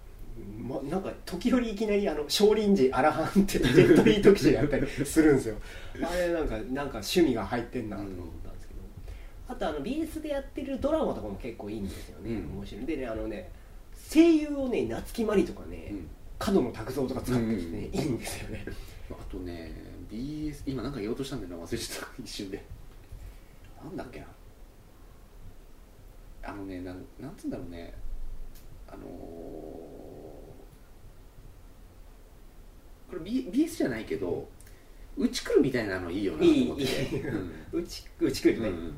S2: ま、なんか時折いきなりあの少林寺アラハンってジェットリー特集やったりするんですよ。あれなんかなんか趣味が入ってんなと思ったんですけど、あとあの BS でやってるドラマとかも結構いいんですよね、
S1: うん。
S2: 面白い。でねあのね声優をね夏木マリとかね、
S1: うん。
S2: 角野卓造とか使ってきてね、
S1: うん。
S2: いいんですよね。
S1: あとね BS 今なんか言おうとしたんだよな忘れちゃった。一瞬で。なんだっけなあのねなんなんつうんだろうね。あのーこれ、B、BS じゃないけどうち来るみたいなのいいよなと思って。
S2: いいいい。
S1: う
S2: ちうち来るね、
S1: うん。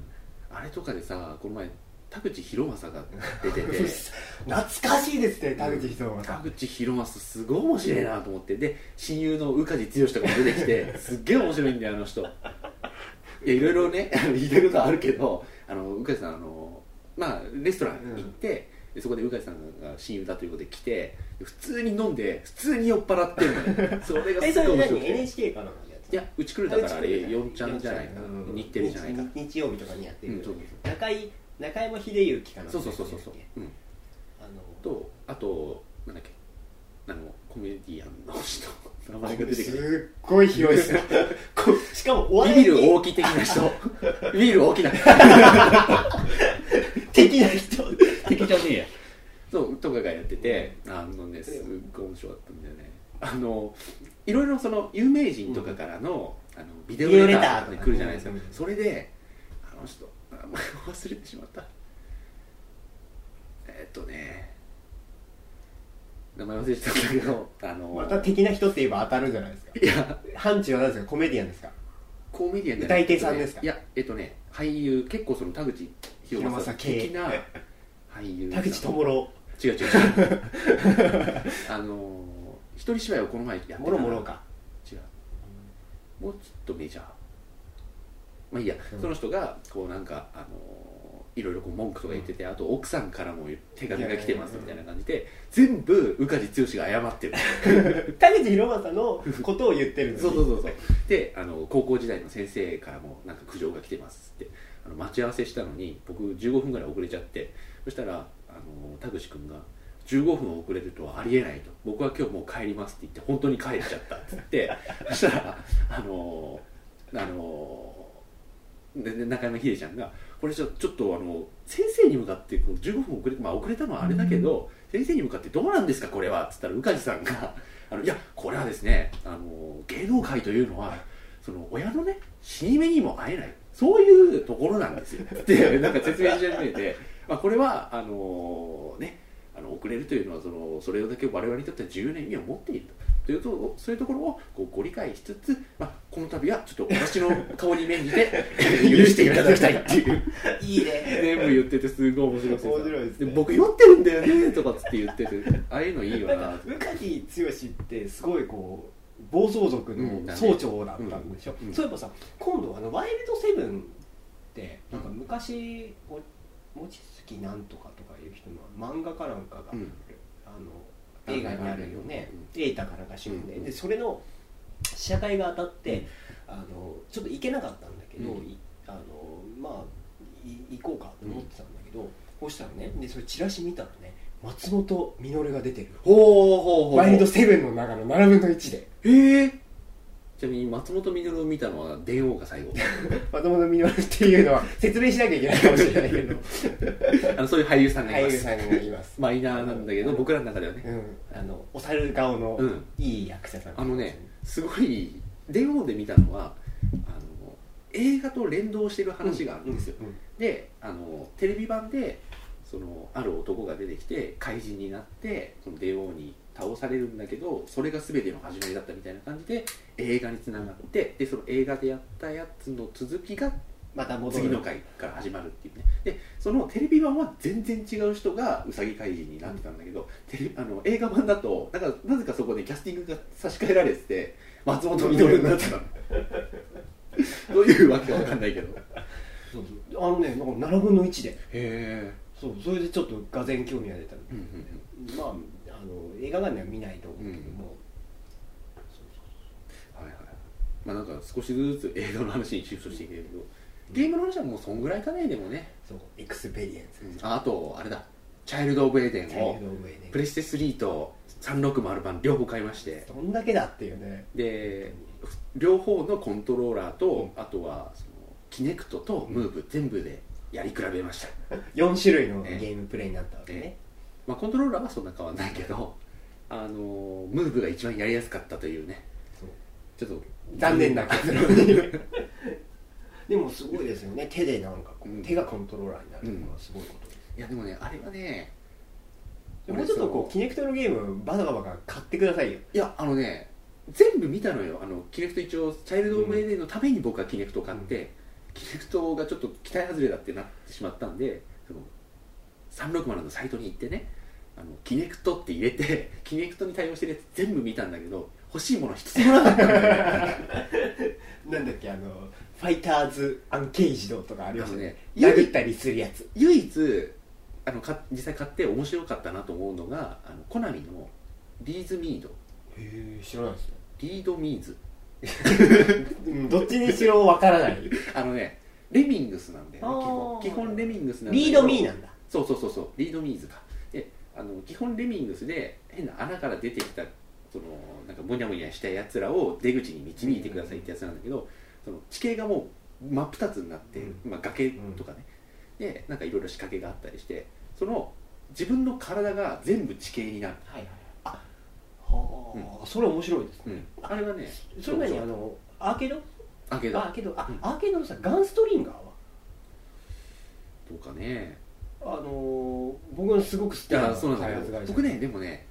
S1: あれとかでさこの前田口博正が出てて。
S2: 懐かしいですね田口人
S1: 田
S2: が
S1: 口博正すごい面白いなと思って。で親友の宇梶剛とかも出てきて すっげえ面白いんだよあの人。いやいろいろね言 いたいことはあるけどあの宇梶さんあのまあレストラン行って、でそこで宇梶さんが親友だということで来て普通に飲んで普通に酔っ払ってるのよ。それがすごい面白くて。
S2: NHK かな
S1: いやうち来るだからあれ4ちゃんじゃないか。日テレじゃないか。
S2: 日日曜日とかにやってる、
S1: うんそうそう
S2: 中井中山秀幸かな
S1: そうそうそうそうそう、うん、
S2: あの
S1: とあとなんだっけ？あのコメディアンの人。名前が出てくる。
S2: すっごい広いですよこうしかもお
S1: ビ
S2: 笑い
S1: ビる大木的な人。ビビる大きな
S2: 的な人。
S1: 敵じゃねえや。そうとかがやっててあのねすっごい面白かったんだよね。あのいろいろその有名人とかからの,、あのビデオレターとかに来るじゃないですか、
S2: うん
S1: それであの人名前を忘れてしまった。えーっとね名前忘れてたんだけどあの
S2: また的な人って言えば当たるじゃないですか。
S1: いや。
S2: 範疇は何ですか？コメディアンですか？
S1: コメディアンじゃ
S2: 歌い手さんですか？
S1: いやえっとね俳優結構その田口博正的な俳優
S2: 田口智郎。
S1: 違う違う違う。あの一人芝居をこの前やってた。
S2: もろもろか。
S1: 違う。もうちょっとメジャー。まあいいや、
S2: うん。
S1: その人がこうなんかあのいろいろこう文句とか言ってて、あと奥さんからも手紙が来てますみたいな感じで全部宇梶剛が謝ってる
S2: 田口博正のことを言ってる
S1: そうそうそうそう。であの高校時代の先生からもなんか苦情が来てますってあの待ち合わせしたのに僕15分ぐらい遅れちゃってそしたらあの田口君が15分遅れるとはありえないと。僕は今日もう帰りますって言って本当に帰っちゃったっつって そしたらあのあので中山秀ちゃんがこれちょちょっとあの先生に向かってこう15分遅れまあ遅れたのはあれだけど、先生に向かってどうなんですかこれはっつったら宇梶さんがあのいやこれはですねあの芸能界というのはその親のね死に目にも会えない。そういうところなんですよ。ってなんか説明し始めて、まあ、これはあのねあの遅れるというのはそのそれだけ我々にとっては重要な意味を持っていると。というとそういうところをこうご理解しつつ、まあ、この度はちょっと私の顔に免じて 許していただきたいっていう。
S2: いいね。
S1: 全部言っててすごい面白くてさ
S2: 面白いですね。
S1: 僕酔ってるんだよねとかつって言ってて。ああいうのいいよ
S2: な。ん
S1: な
S2: か宇梶剛ってすごいこう暴走族
S1: うん。
S2: の総長だったんでしょ、
S1: うん。うん。
S2: そういえばさ今度あのワイルドセブンってなんか昔も望月なんとかとかいう人の漫画かなんかが、
S1: うん。
S2: あの映画にあるよね。
S1: うん。
S2: 瑛太かなんか主演で,、
S1: うん
S2: でそれの試写会が当たって、あのちょっと行けなかったんだけど、あのまあい行こうかと思ってたんだけど、こうしたらねでそれチラシ見たらね松本実が出てる。
S1: ほうほうほう
S2: ワイルドセブンの中の7分の1で。
S1: ええちなみに松本実を見たのは電王が最後
S2: 松本実っていうのは説明しなきゃいけないかもしれないけど。
S1: あのそういう俳優さんがいます。
S2: 俳優さんがいます。
S1: マイナーなんだけど僕らの中ではね。
S2: うん。あのお猿顔の
S1: うん。
S2: いい役者さん。
S1: あのねすごい電王で見たのはあの映画と連動してる話があるんですよ、
S2: うんうん。
S1: であのテレビ版でそのある男が出てきて怪人になってその電王に倒されるんだけどそれが全ての始まりだったみたいな感じで映画につながってでその映画でやったやつの続きが
S2: また
S1: 次の回から始まるっていうね。でそのテレビ版は全然違う人がうさぎ怪人になってたんだけど、テレあの映画版だとなんかなぜかそこでキャスティングが差し替えられてて松本実になってたの。どういうわけかわかんないけど。
S2: あのねなんか7分の1で。
S1: え
S2: そうそれでちょっとがぜ今日見が出たの
S1: うんうんうん。
S2: まああの映画館では見ないと思うけども、
S1: はいはいまあなんか少しずつ映画の話にシフトしていけるけど。ゲームの話はもうそんぐらいかねでもね、
S2: そうエクスペリエンス、
S1: ああとあれだ。チャイルド・オブ・エデンをプレステ3と360版両方買いまして。
S2: どんだけだっていうね。
S1: で両方のコントローラーと、あとはそのキネクトとムーブ全部でやり比べました、
S2: 4種類のゲームプレイになったわけね、
S1: えまあ、コントローラーはそんな変わんないけどあのムーブが一番やりやすかったというね。ちょっと
S2: 残念な結論でもすごいですよね。手でなんかこう、
S1: うん。
S2: 手がコントローラーになるのはすごいことです、
S1: いやでもねあれはね
S2: もうちょっとこう
S1: 俺
S2: キネクトのゲームバカバカ買ってくださいよ。
S1: いやあのね全部見たのよ。あのキネクト一応チャイルド・オブ・エデンのために僕はキネクトを買って、キネクトがちょっと期待外れだってなってしまったんでその360のサイトに行ってねあのキネクトって入れて キネクトに対応してるやつ全部見たんだけど欲しいもの一つもなかったんだよ
S2: なんだっけあのファイターズ・アンケージドとかありますよね
S1: ね
S2: 殴ったりするやつ。
S1: 唯一あのか実際買って面白かったなと思うのがあのコナミのリーズ・ミード。
S2: へえ知らないですね。
S1: リード・ミーズ。
S2: うん どっちにしろわからない。
S1: あのねレミングスなんだよね基
S2: あ
S1: 本
S2: ー。
S1: 基本。レミングスなんだけ
S2: リ
S1: ど
S2: ードミーなんだ。
S1: そうそうそうそうリードミーズか。であの基本レミングスで変な穴から出てきたそのなんかむにゃむにゃしたやつらを出口に導いてくださいってやつなんだけど、その地形がもう真っ二つになって、
S2: う
S1: まあ、崖とかね、でなんかいろいろ仕掛けがあったりしてその自分の体が全部地形になる、
S2: はいはいあはあ、それ面白いですね、
S1: あれはね
S2: それ何？
S1: そう
S2: あのアーケード
S1: あけど。
S2: アーケードあ、
S1: うん。
S2: アーケードのさガンストリンガーは？
S1: どうかね。
S2: あのー、僕のすごく好きな
S1: そうなんだ。け
S2: 開発会社。
S1: ど僕ねでもね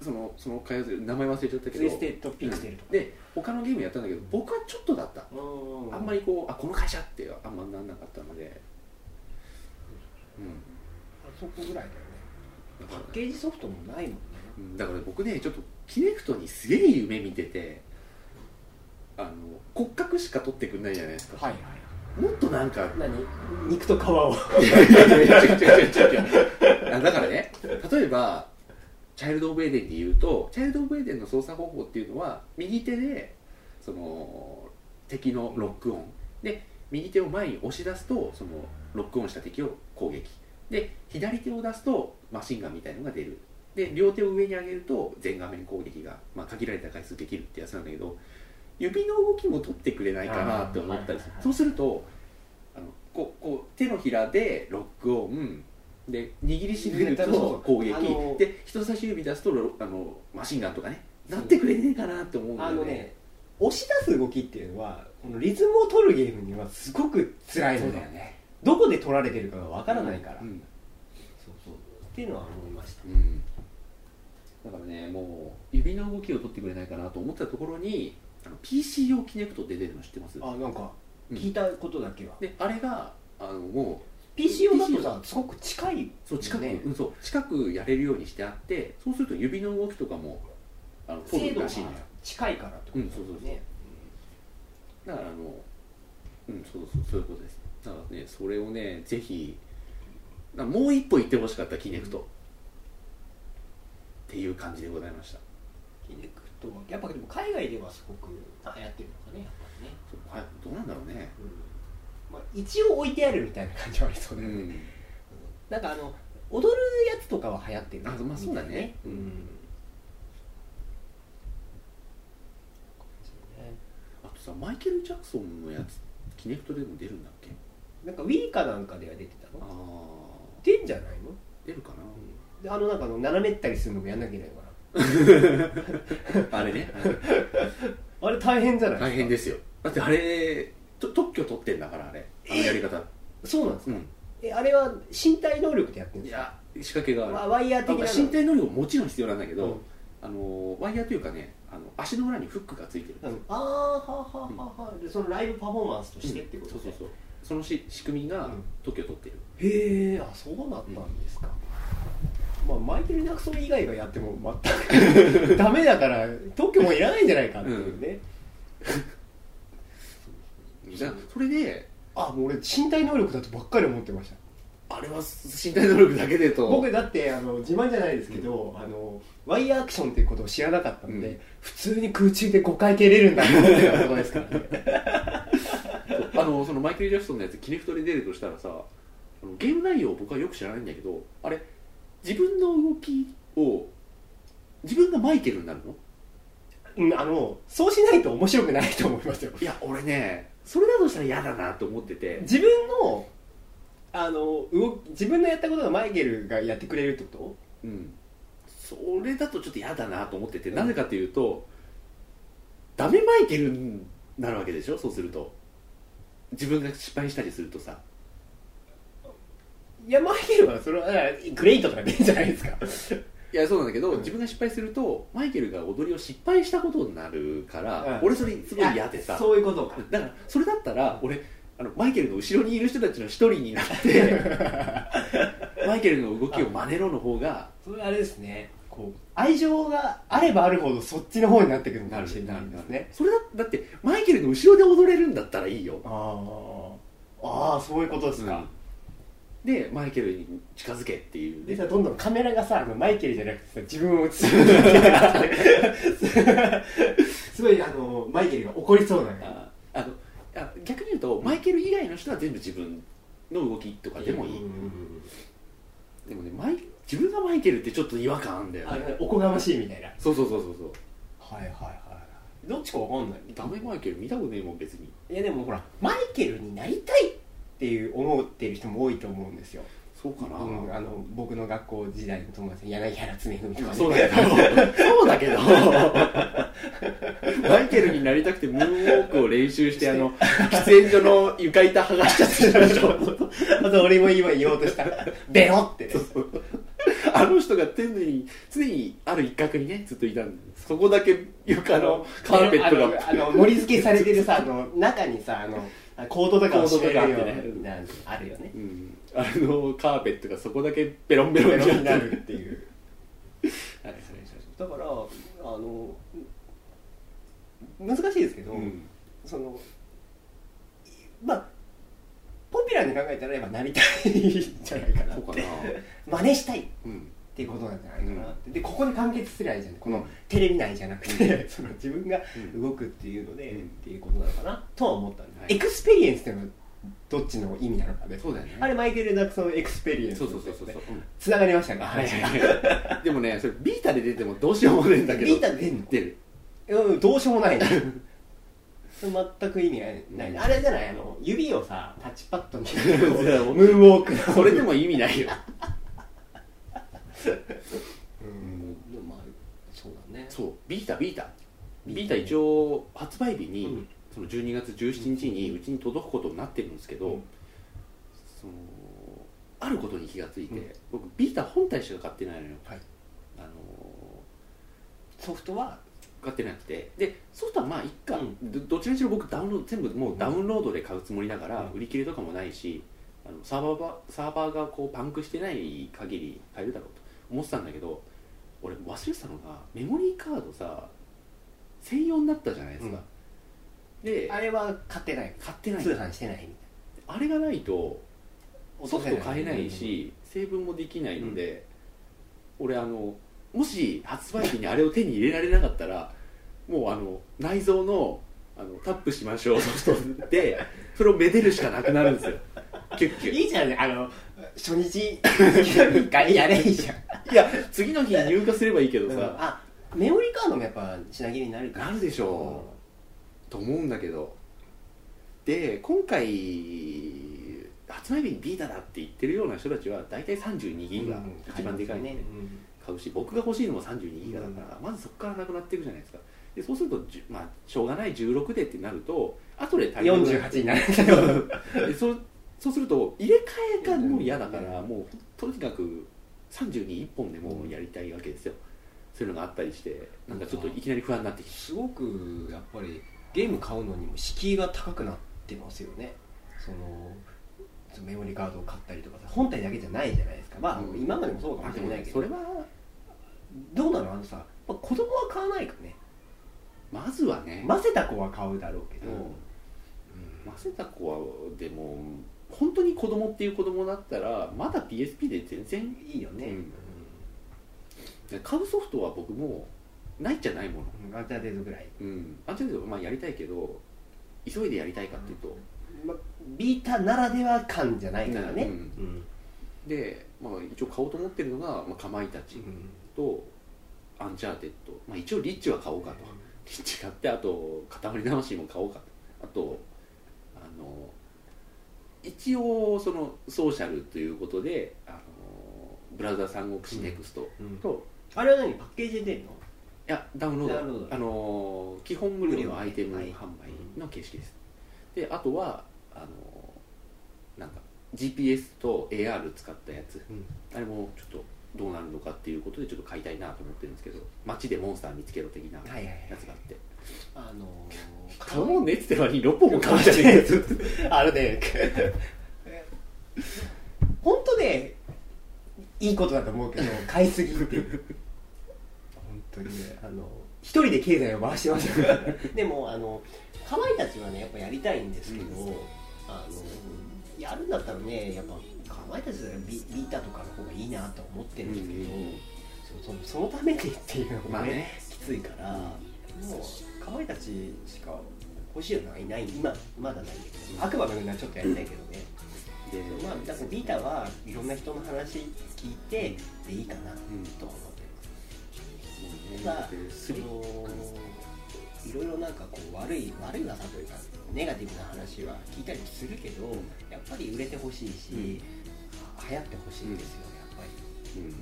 S1: そのその開発名前忘れちゃったけど。
S2: ツイステッドピクセルとか、
S1: で他のゲームやったんだけど僕はちょっとだった。
S2: うん
S1: あんまりこうあこの会社ってあんまなんなかったので。うん。
S2: あそこぐらいだよね。パッケージソフトもないもんね。
S1: うんだから僕ねちょっとキネクトにすげえ夢見ててあの骨格しか取ってくんないじゃないですか、
S2: はいはい。
S1: もっとなんか
S2: 何？肉と皮を。
S1: いやいやいや違う違う違う違う。あだからね例えばチャイルド・オブ・エデンで言うとチャイルド・オブ・エデンの操作方法っていうのは右手でその敵のロックオン。で右手を前に押し出すとそのロックオンした敵を攻撃。で左手を出すとマシンガンみたいのが出るで両手を上に上げると全画面攻撃が、まあ、限られた回数できるってやつなんだけど指の動きも取ってくれないかなって思ったりする。そうするとあのこうこう手のひらでロックオンで握りしめると攻撃。
S2: あの
S1: で人差し指出すとロあのマシンガンとかねなってくれねえかなって思うんだよね。
S2: あのね押し出す動きっていうのはこのリズムを取るゲームにはすごく辛いので
S1: だよね。
S2: どこで取られてるかがわからないから、
S1: うん。
S2: そうそう。っていうのは思いました。
S1: うんだからねもう指の動きを取ってくれないかなと思ってたところにあの PC 用キネクトって出てるの知ってます？
S2: あなんか
S1: うん。
S2: 聞いたことだけは、
S1: であれがあのも
S2: PC 用だとさすごく近い、
S1: うそう近く、
S2: ね
S1: うん、そう近くやれるようにしてあってそうすると指の動きとかもあの取
S2: 精度が近いからってこと
S1: うんそうそうそう。
S2: ね
S1: だからあのうんそうそうそういうことです。だからねそれをねぜひなもう一歩行ってほしかったキネクト、っていう感じでございました。
S2: キネクトはやっぱでも海外ではすごく流行ってるのかねやっぱりね、
S1: そうはいどうなんだろうね。
S2: まあ、一応置いてあるみたいな感じはありそうだよね、
S1: うん
S2: なんかあの踊るやつとかは流行ってる
S1: あまあそうだね。
S2: うん、
S1: うん。あとさマイケル・ジャクソンのやつキネクトでも出るんだっけ？
S2: なんか Wii かなんかでは出てた
S1: あ
S2: の？
S1: あ
S2: 出んじゃないの？
S1: 出るか
S2: であのなんかあの斜めったりするのもやんなきゃいけないのか
S1: な。あれね。
S2: なあれ大変じゃない
S1: 大変ですすよ。だってあれと特許取ってんだからあれ。あのやり方。
S2: かそうなんですか、
S1: うん。
S2: えあれは身体能力でやってるんですか？
S1: いや仕掛けがある。
S2: ワワイヤー的な
S1: 身体能力ももちろん必要なんだけど、
S2: うん。
S1: あのワイヤーというかねあの足の裏にフックがついてるんですよ。
S2: うん。ああはあはあはあはあでそのライブパフォーマンスとしてってこと
S1: そうそうそう。そのし仕組みが
S2: うん。
S1: 特許を取ってる、
S2: へえあそうなったんですか、まあマイケル・ジャクソン以外がやっても全く ダメだから特許もいらないんじゃないかっていうね、
S1: だからそれで
S2: あもう俺身体能力だとばっかり思ってました。
S1: あれは身体能力だけでと。
S2: 僕だってあの自慢じゃないですけど、あのワイヤーアクションっていうことを知らなかったので、
S1: うん。
S2: 普通に空中で5回蹴れるんだと思ってたとこですからね。
S1: あのそのマイケル・ジャクソンのやつキネフトで出るとしたらさあのゲーム内容を僕はよく知らないんだけどあれ自分の動きを自分がマイケルになるの？
S2: うんあのそうしないと面白くないと思いますよ。
S1: いや俺ねそれだとしたら嫌だなと思ってて。
S2: 自分のあの動き自分のやったことがマイケルがやってくれるってこ
S1: うん。それだとちょっと嫌だなと思ってて、なぜかというとダメマイケルになるわけでしょ？そうすると。自分が失敗したりするとさ。
S2: とマイケルはそれはあグレイトとか出るんじゃないですか。
S1: いやそうなんだけど、
S2: うん。
S1: 自分が失敗するとマイケルが踊りを失敗したことになるから、
S2: うん。
S1: 俺それすごい嫌でさ。
S2: そういうことか。
S1: だからそれだったら俺あのマイケルの後ろにいる人たちの一人になって マイケルの動きを真似ろの方が
S2: それあれですね。こう愛情があればあるほどそっちの方になってくるのかもしれないですね。
S1: それだだってマイケルの後ろで踊れるんだったらいいよ。
S2: あー。あーそういうことですか、
S1: でマイケルに近づけっていう
S2: でさどんどんカメラがさあのマイケルじゃなくてさ自分を映す。すごいあのマイケルが怒りそうな
S1: ああのあ逆に言うとマイケル以外の人は全部自分の動きとかでもいい、でもねマイ自分がマイケルってちょっと違和感あるんだよ
S2: あ
S1: ね
S2: おこがましいみたいな。
S1: そうそうそうそうそう。
S2: はいはいはいどっちかわかんない。
S1: ダメマイケル見たことねえもん別に。
S2: いやでもほらマイケルになりたいっていう思ってる人も多いと思うんですよ、
S1: そうかな、
S2: うん、あの僕の学校時代の友達柳原恒文とかね。
S1: そうだけどそうだけど。マイケルになりたくてムーンウォークを練習してあの喫煙所の床板剥がしちゃってたでしょ。
S2: あと俺も今言おうとした。ベロって。ね
S1: あの人が常に常にある一角にねずっといたんでそこだけ床のカーペットが。
S2: あのあの盛り付けされてるさあの中にさあのコートとかをるよ
S1: あ
S2: るよね。
S1: うん、あのカーペットがそこだけベロンベロン
S2: にな
S1: る
S2: るっていう。
S1: はい
S2: だからあの難しいですけど、
S1: うん
S2: そのまあポピュラーに考えたらやっぱなりたいんじゃないかなって。真似したい。っ
S1: うん
S2: ていうことなんじゃないかなって、でここに完結すりゃいいじゃん。このテレビ内じゃなくてその自分が動くっていうので、
S1: うん。
S2: っていうことなのかなとは思ったんで、
S1: はい。
S2: エクスペリエンスっていうのはどっちの意味なのかで、
S1: そうだよね。
S2: あれマイケル・ジャクソンエクスペリエンス
S1: そうそうそう
S2: つながりましたか？
S1: はい。でもねそれビータで出てもどうしようもねえんだけど。
S2: ビータで出んの？
S1: 出る。
S2: うんどうしようもないね全く意味ない。ない、
S1: うん。
S2: あれじゃない？あの指をさタッチパッドに
S1: う
S2: ムーンウォークの。
S1: それでも意味ないよ
S2: うん。でもまあそう。だね
S1: そうビータ。ビータ
S2: ビータ
S1: 一応発売日に、
S2: うん。
S1: その12月17日にうちに届くことになってるんですけど、
S2: うん。
S1: そのあることに気がついて、
S2: うん。
S1: 僕ビータ本体しか買ってないのよ、
S2: はい。
S1: あの
S2: ソフトは
S1: 買ってなくて。でソフトはまあいっか、
S2: うん。
S1: どどちらにしろ僕ダウンロード全部もうダウンロードで買うつもりだから、
S2: うん。
S1: 売り切れとかもないしあのサーバーがサーバーがこうパンクしてない限り買えるだろうと思ってたんだけど俺忘れてたのがメモリーカードさ専用になったじゃないですか、で
S2: あれは買ってない。
S1: 買ってない。
S2: 通販してないみ
S1: あれがないと
S2: たい。
S1: ソフト買えないし成分もできないので、俺あのもし発売日にあれを手に入れられなかったらもうあの内蔵のあのタップしましょう。ソフトでそれをめでるしかなくなるんですよ。キュッキュ
S2: いいじゃんね。あの初日。一回やれいいじゃん。
S1: いや次の日に入荷すればいいけどさ、
S2: あメモリーカードもやっぱ品切れになるから。
S1: なるでしょと思うんだけど。で今回発売日にビータだって言ってるような人たちは大体32ギガ。一番でかいの。で買うし僕が欲しいのも32ギガだから、まずそこからなくなっていくじゃないですか。でそうするとまあ、しょうがない16でってなると後で足りなくなる
S2: 48になる。
S1: でそそうすると入れ替えがもう嫌だからもうとにかく321本でもうやりたいわけですよ。そういうのがあったりしてなんかちょっといきなり不安になってきて。
S2: すごくやっぱりゲーム買うのにも敷居が高くなってますよね。そのメモリーカードを買ったりとかさ本体だけじゃないじゃないですか。まあ、
S1: うん。
S2: 今までもそうか
S1: も
S2: もしれないけど。
S1: ねそれは
S2: どうなの？あのさまあ子供は買わないかね。
S1: まずはね。
S2: 混ぜた子は買うだろうけど、
S1: うん。ませた子はでも本当に子供っていう子供だったらまだ PSP で全然
S2: いいよね、
S1: うん。買うソフトは僕もないじゃないもの。
S2: うん、アンチャーテッドぐらい、
S1: うん。ある程度まあやりたいけど急いでやりたいかっていうと、
S2: まあ、ビータならでは感じゃないからね、
S1: うん。
S2: うん。
S1: で、まあ、一応買おうと思ってるのが、まあ、かまいたち
S2: うん。
S1: とアンチャーテッド、まあ、一応リッジは買おうかと。リッチ買ってあと塊魂も買おうかと。あとあの一応そのソーシャルということであのブラウザ三国志ネクスト
S2: うん
S1: と、
S2: あれは何？パッケージで出るの？
S1: いやダウンロード。
S2: ダウンロード。
S1: あの基本無料のアイテム
S2: はい
S1: 販売の形式です、であとはあのなんか GPS と AR 使ったやつ。
S2: うん。
S1: あれもちょっとどうなるのかっていうことでちょっと買いたいなと思ってるんですけど街でモンスター見つけろ的な
S2: はいはいはい
S1: やつがあって
S2: あのー、
S1: 買うもんねっつってのに6本も買うんじゃねえよ
S2: あのね本当ねいいことだと思うけど 買いすぎって本当にねあの一人で経済を回してますよ でもあのかまいたちはねやっぱやりたいんですけど、
S1: うん。
S2: あのやるんだったらねやっぱかまいたちだったらビビータとかの方がいいなと思ってるんですけど、そそのそのためにっていうのもね,、
S1: まあね。
S2: きついから、もうかまいたちしか欲しいのがいない今まだないけど、悪魔のようなちょっとやりたいけどね、
S1: で
S2: まあだからビータはいろんな人の話聞いてでいいかな
S1: うん。
S2: とは思ってます、
S1: もうね
S2: まあ
S1: で
S2: そのいろいろなんかこう悪い悪い噂というかネガティブな話は聞いたりするけど、やっぱり売れてほしいし、
S1: うん。
S2: 流行ってほしいですよ、やっぱり。
S1: うん。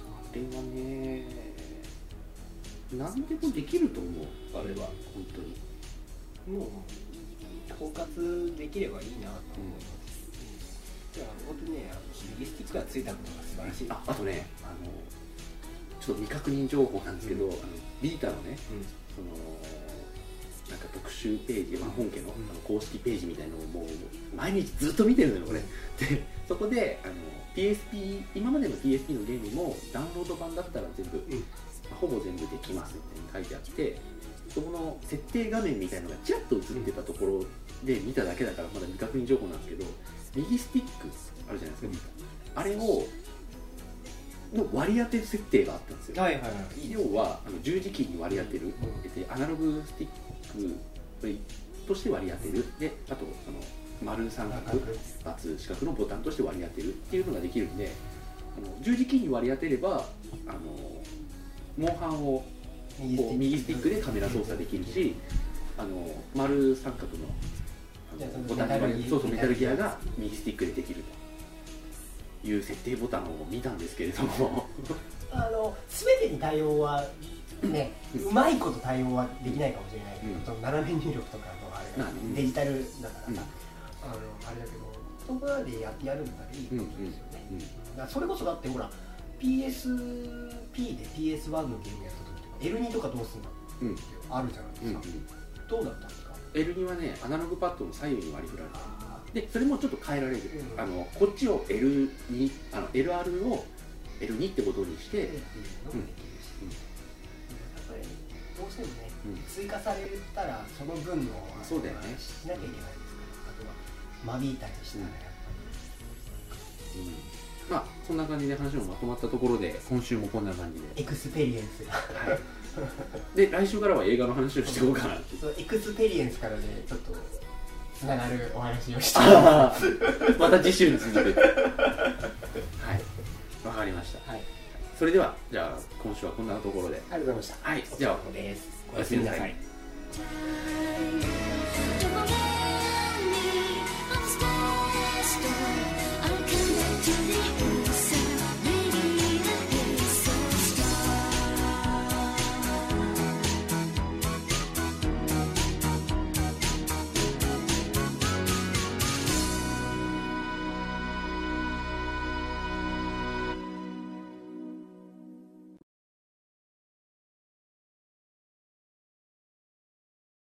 S1: あれはね何でもできると思うあれは。本当に。
S2: もう包括できればいいなと思います、じゃあ本当にねあの右スティックがついたことが素晴らしい。
S1: ああとねあのちょっと未確認情報なんですけど、
S2: うん。
S1: あのビータのね
S2: うん。
S1: そのなんか特集ページ、まあ、本家の,、
S2: うん。
S1: あの公式ページみたいのをもう毎日ずっと見てるのよ俺。でそこであの PSP 今までの PSP のゲームもダウンロード版だったら全部、
S2: うん。
S1: まあほぼ全部できますって書いてあってそこの設定画面みたいのがちらっと映ってたところで見ただけだからまだ未確認情報なんですけど右スティックあるじゃないですか、あれをの割り当て設定があったんですよ。
S2: はいはいはい。
S1: 要はあの十字キーに割り当てる、
S2: ん
S1: でアナログスティックとして割り当てる。であとその丸三角×四角のボタンとして割り当てるっていうのができるんであの十字キーに割り当てればあのモンハンを右スティック。でカメラ操作できるしあの丸三角のボタンそうそうメタルギアが右スティックでできるという設定ボタンを見たんですけれども。
S2: あの全てに対応はね、
S1: うん
S2: うまいこと対応はできないかもしれないけど、
S1: うん。
S2: 斜め入力とかのあれが、
S1: まあね。
S2: デジタルだからさ、
S1: うん。
S2: あのあれだけどそこまでややるんだらいいことですよね、
S1: うん。
S2: だからそれこそだってほら PSP で PS1 のゲームやった時とか L2 とかどうすんだ
S1: うん。
S2: ってあるじゃない
S1: うん
S2: ですか、どうだったんですか
S1: ？L2 はねアナログパッドの左右に割り振られて。るでそれもちょっと変えられる、
S2: うん
S1: あのこっちを L2 あの LR を L2 ってことにして、
S2: うのもできるし、
S1: うん
S2: やっぱりどうしてもね、
S1: うん。
S2: 追加されたらその分の
S1: そうだよね。
S2: しなきゃいけないですから。あとは間引いたりしたらやっぱ
S1: うんまあそんな感じで話もまとまったところで今週もこんな感じで。
S2: りエクスペリエンスが。
S1: で来週からは映画の話をしていこうかな
S2: エクスペリエンスからねちょっとつながるお話をして。
S1: また次週に続くはい。わかりました。
S2: はい。
S1: それではじゃあ今週はこんなところで。
S2: ありがとうございました。
S1: はい。じゃあ
S2: お
S1: やすみなさい。
S3: Time to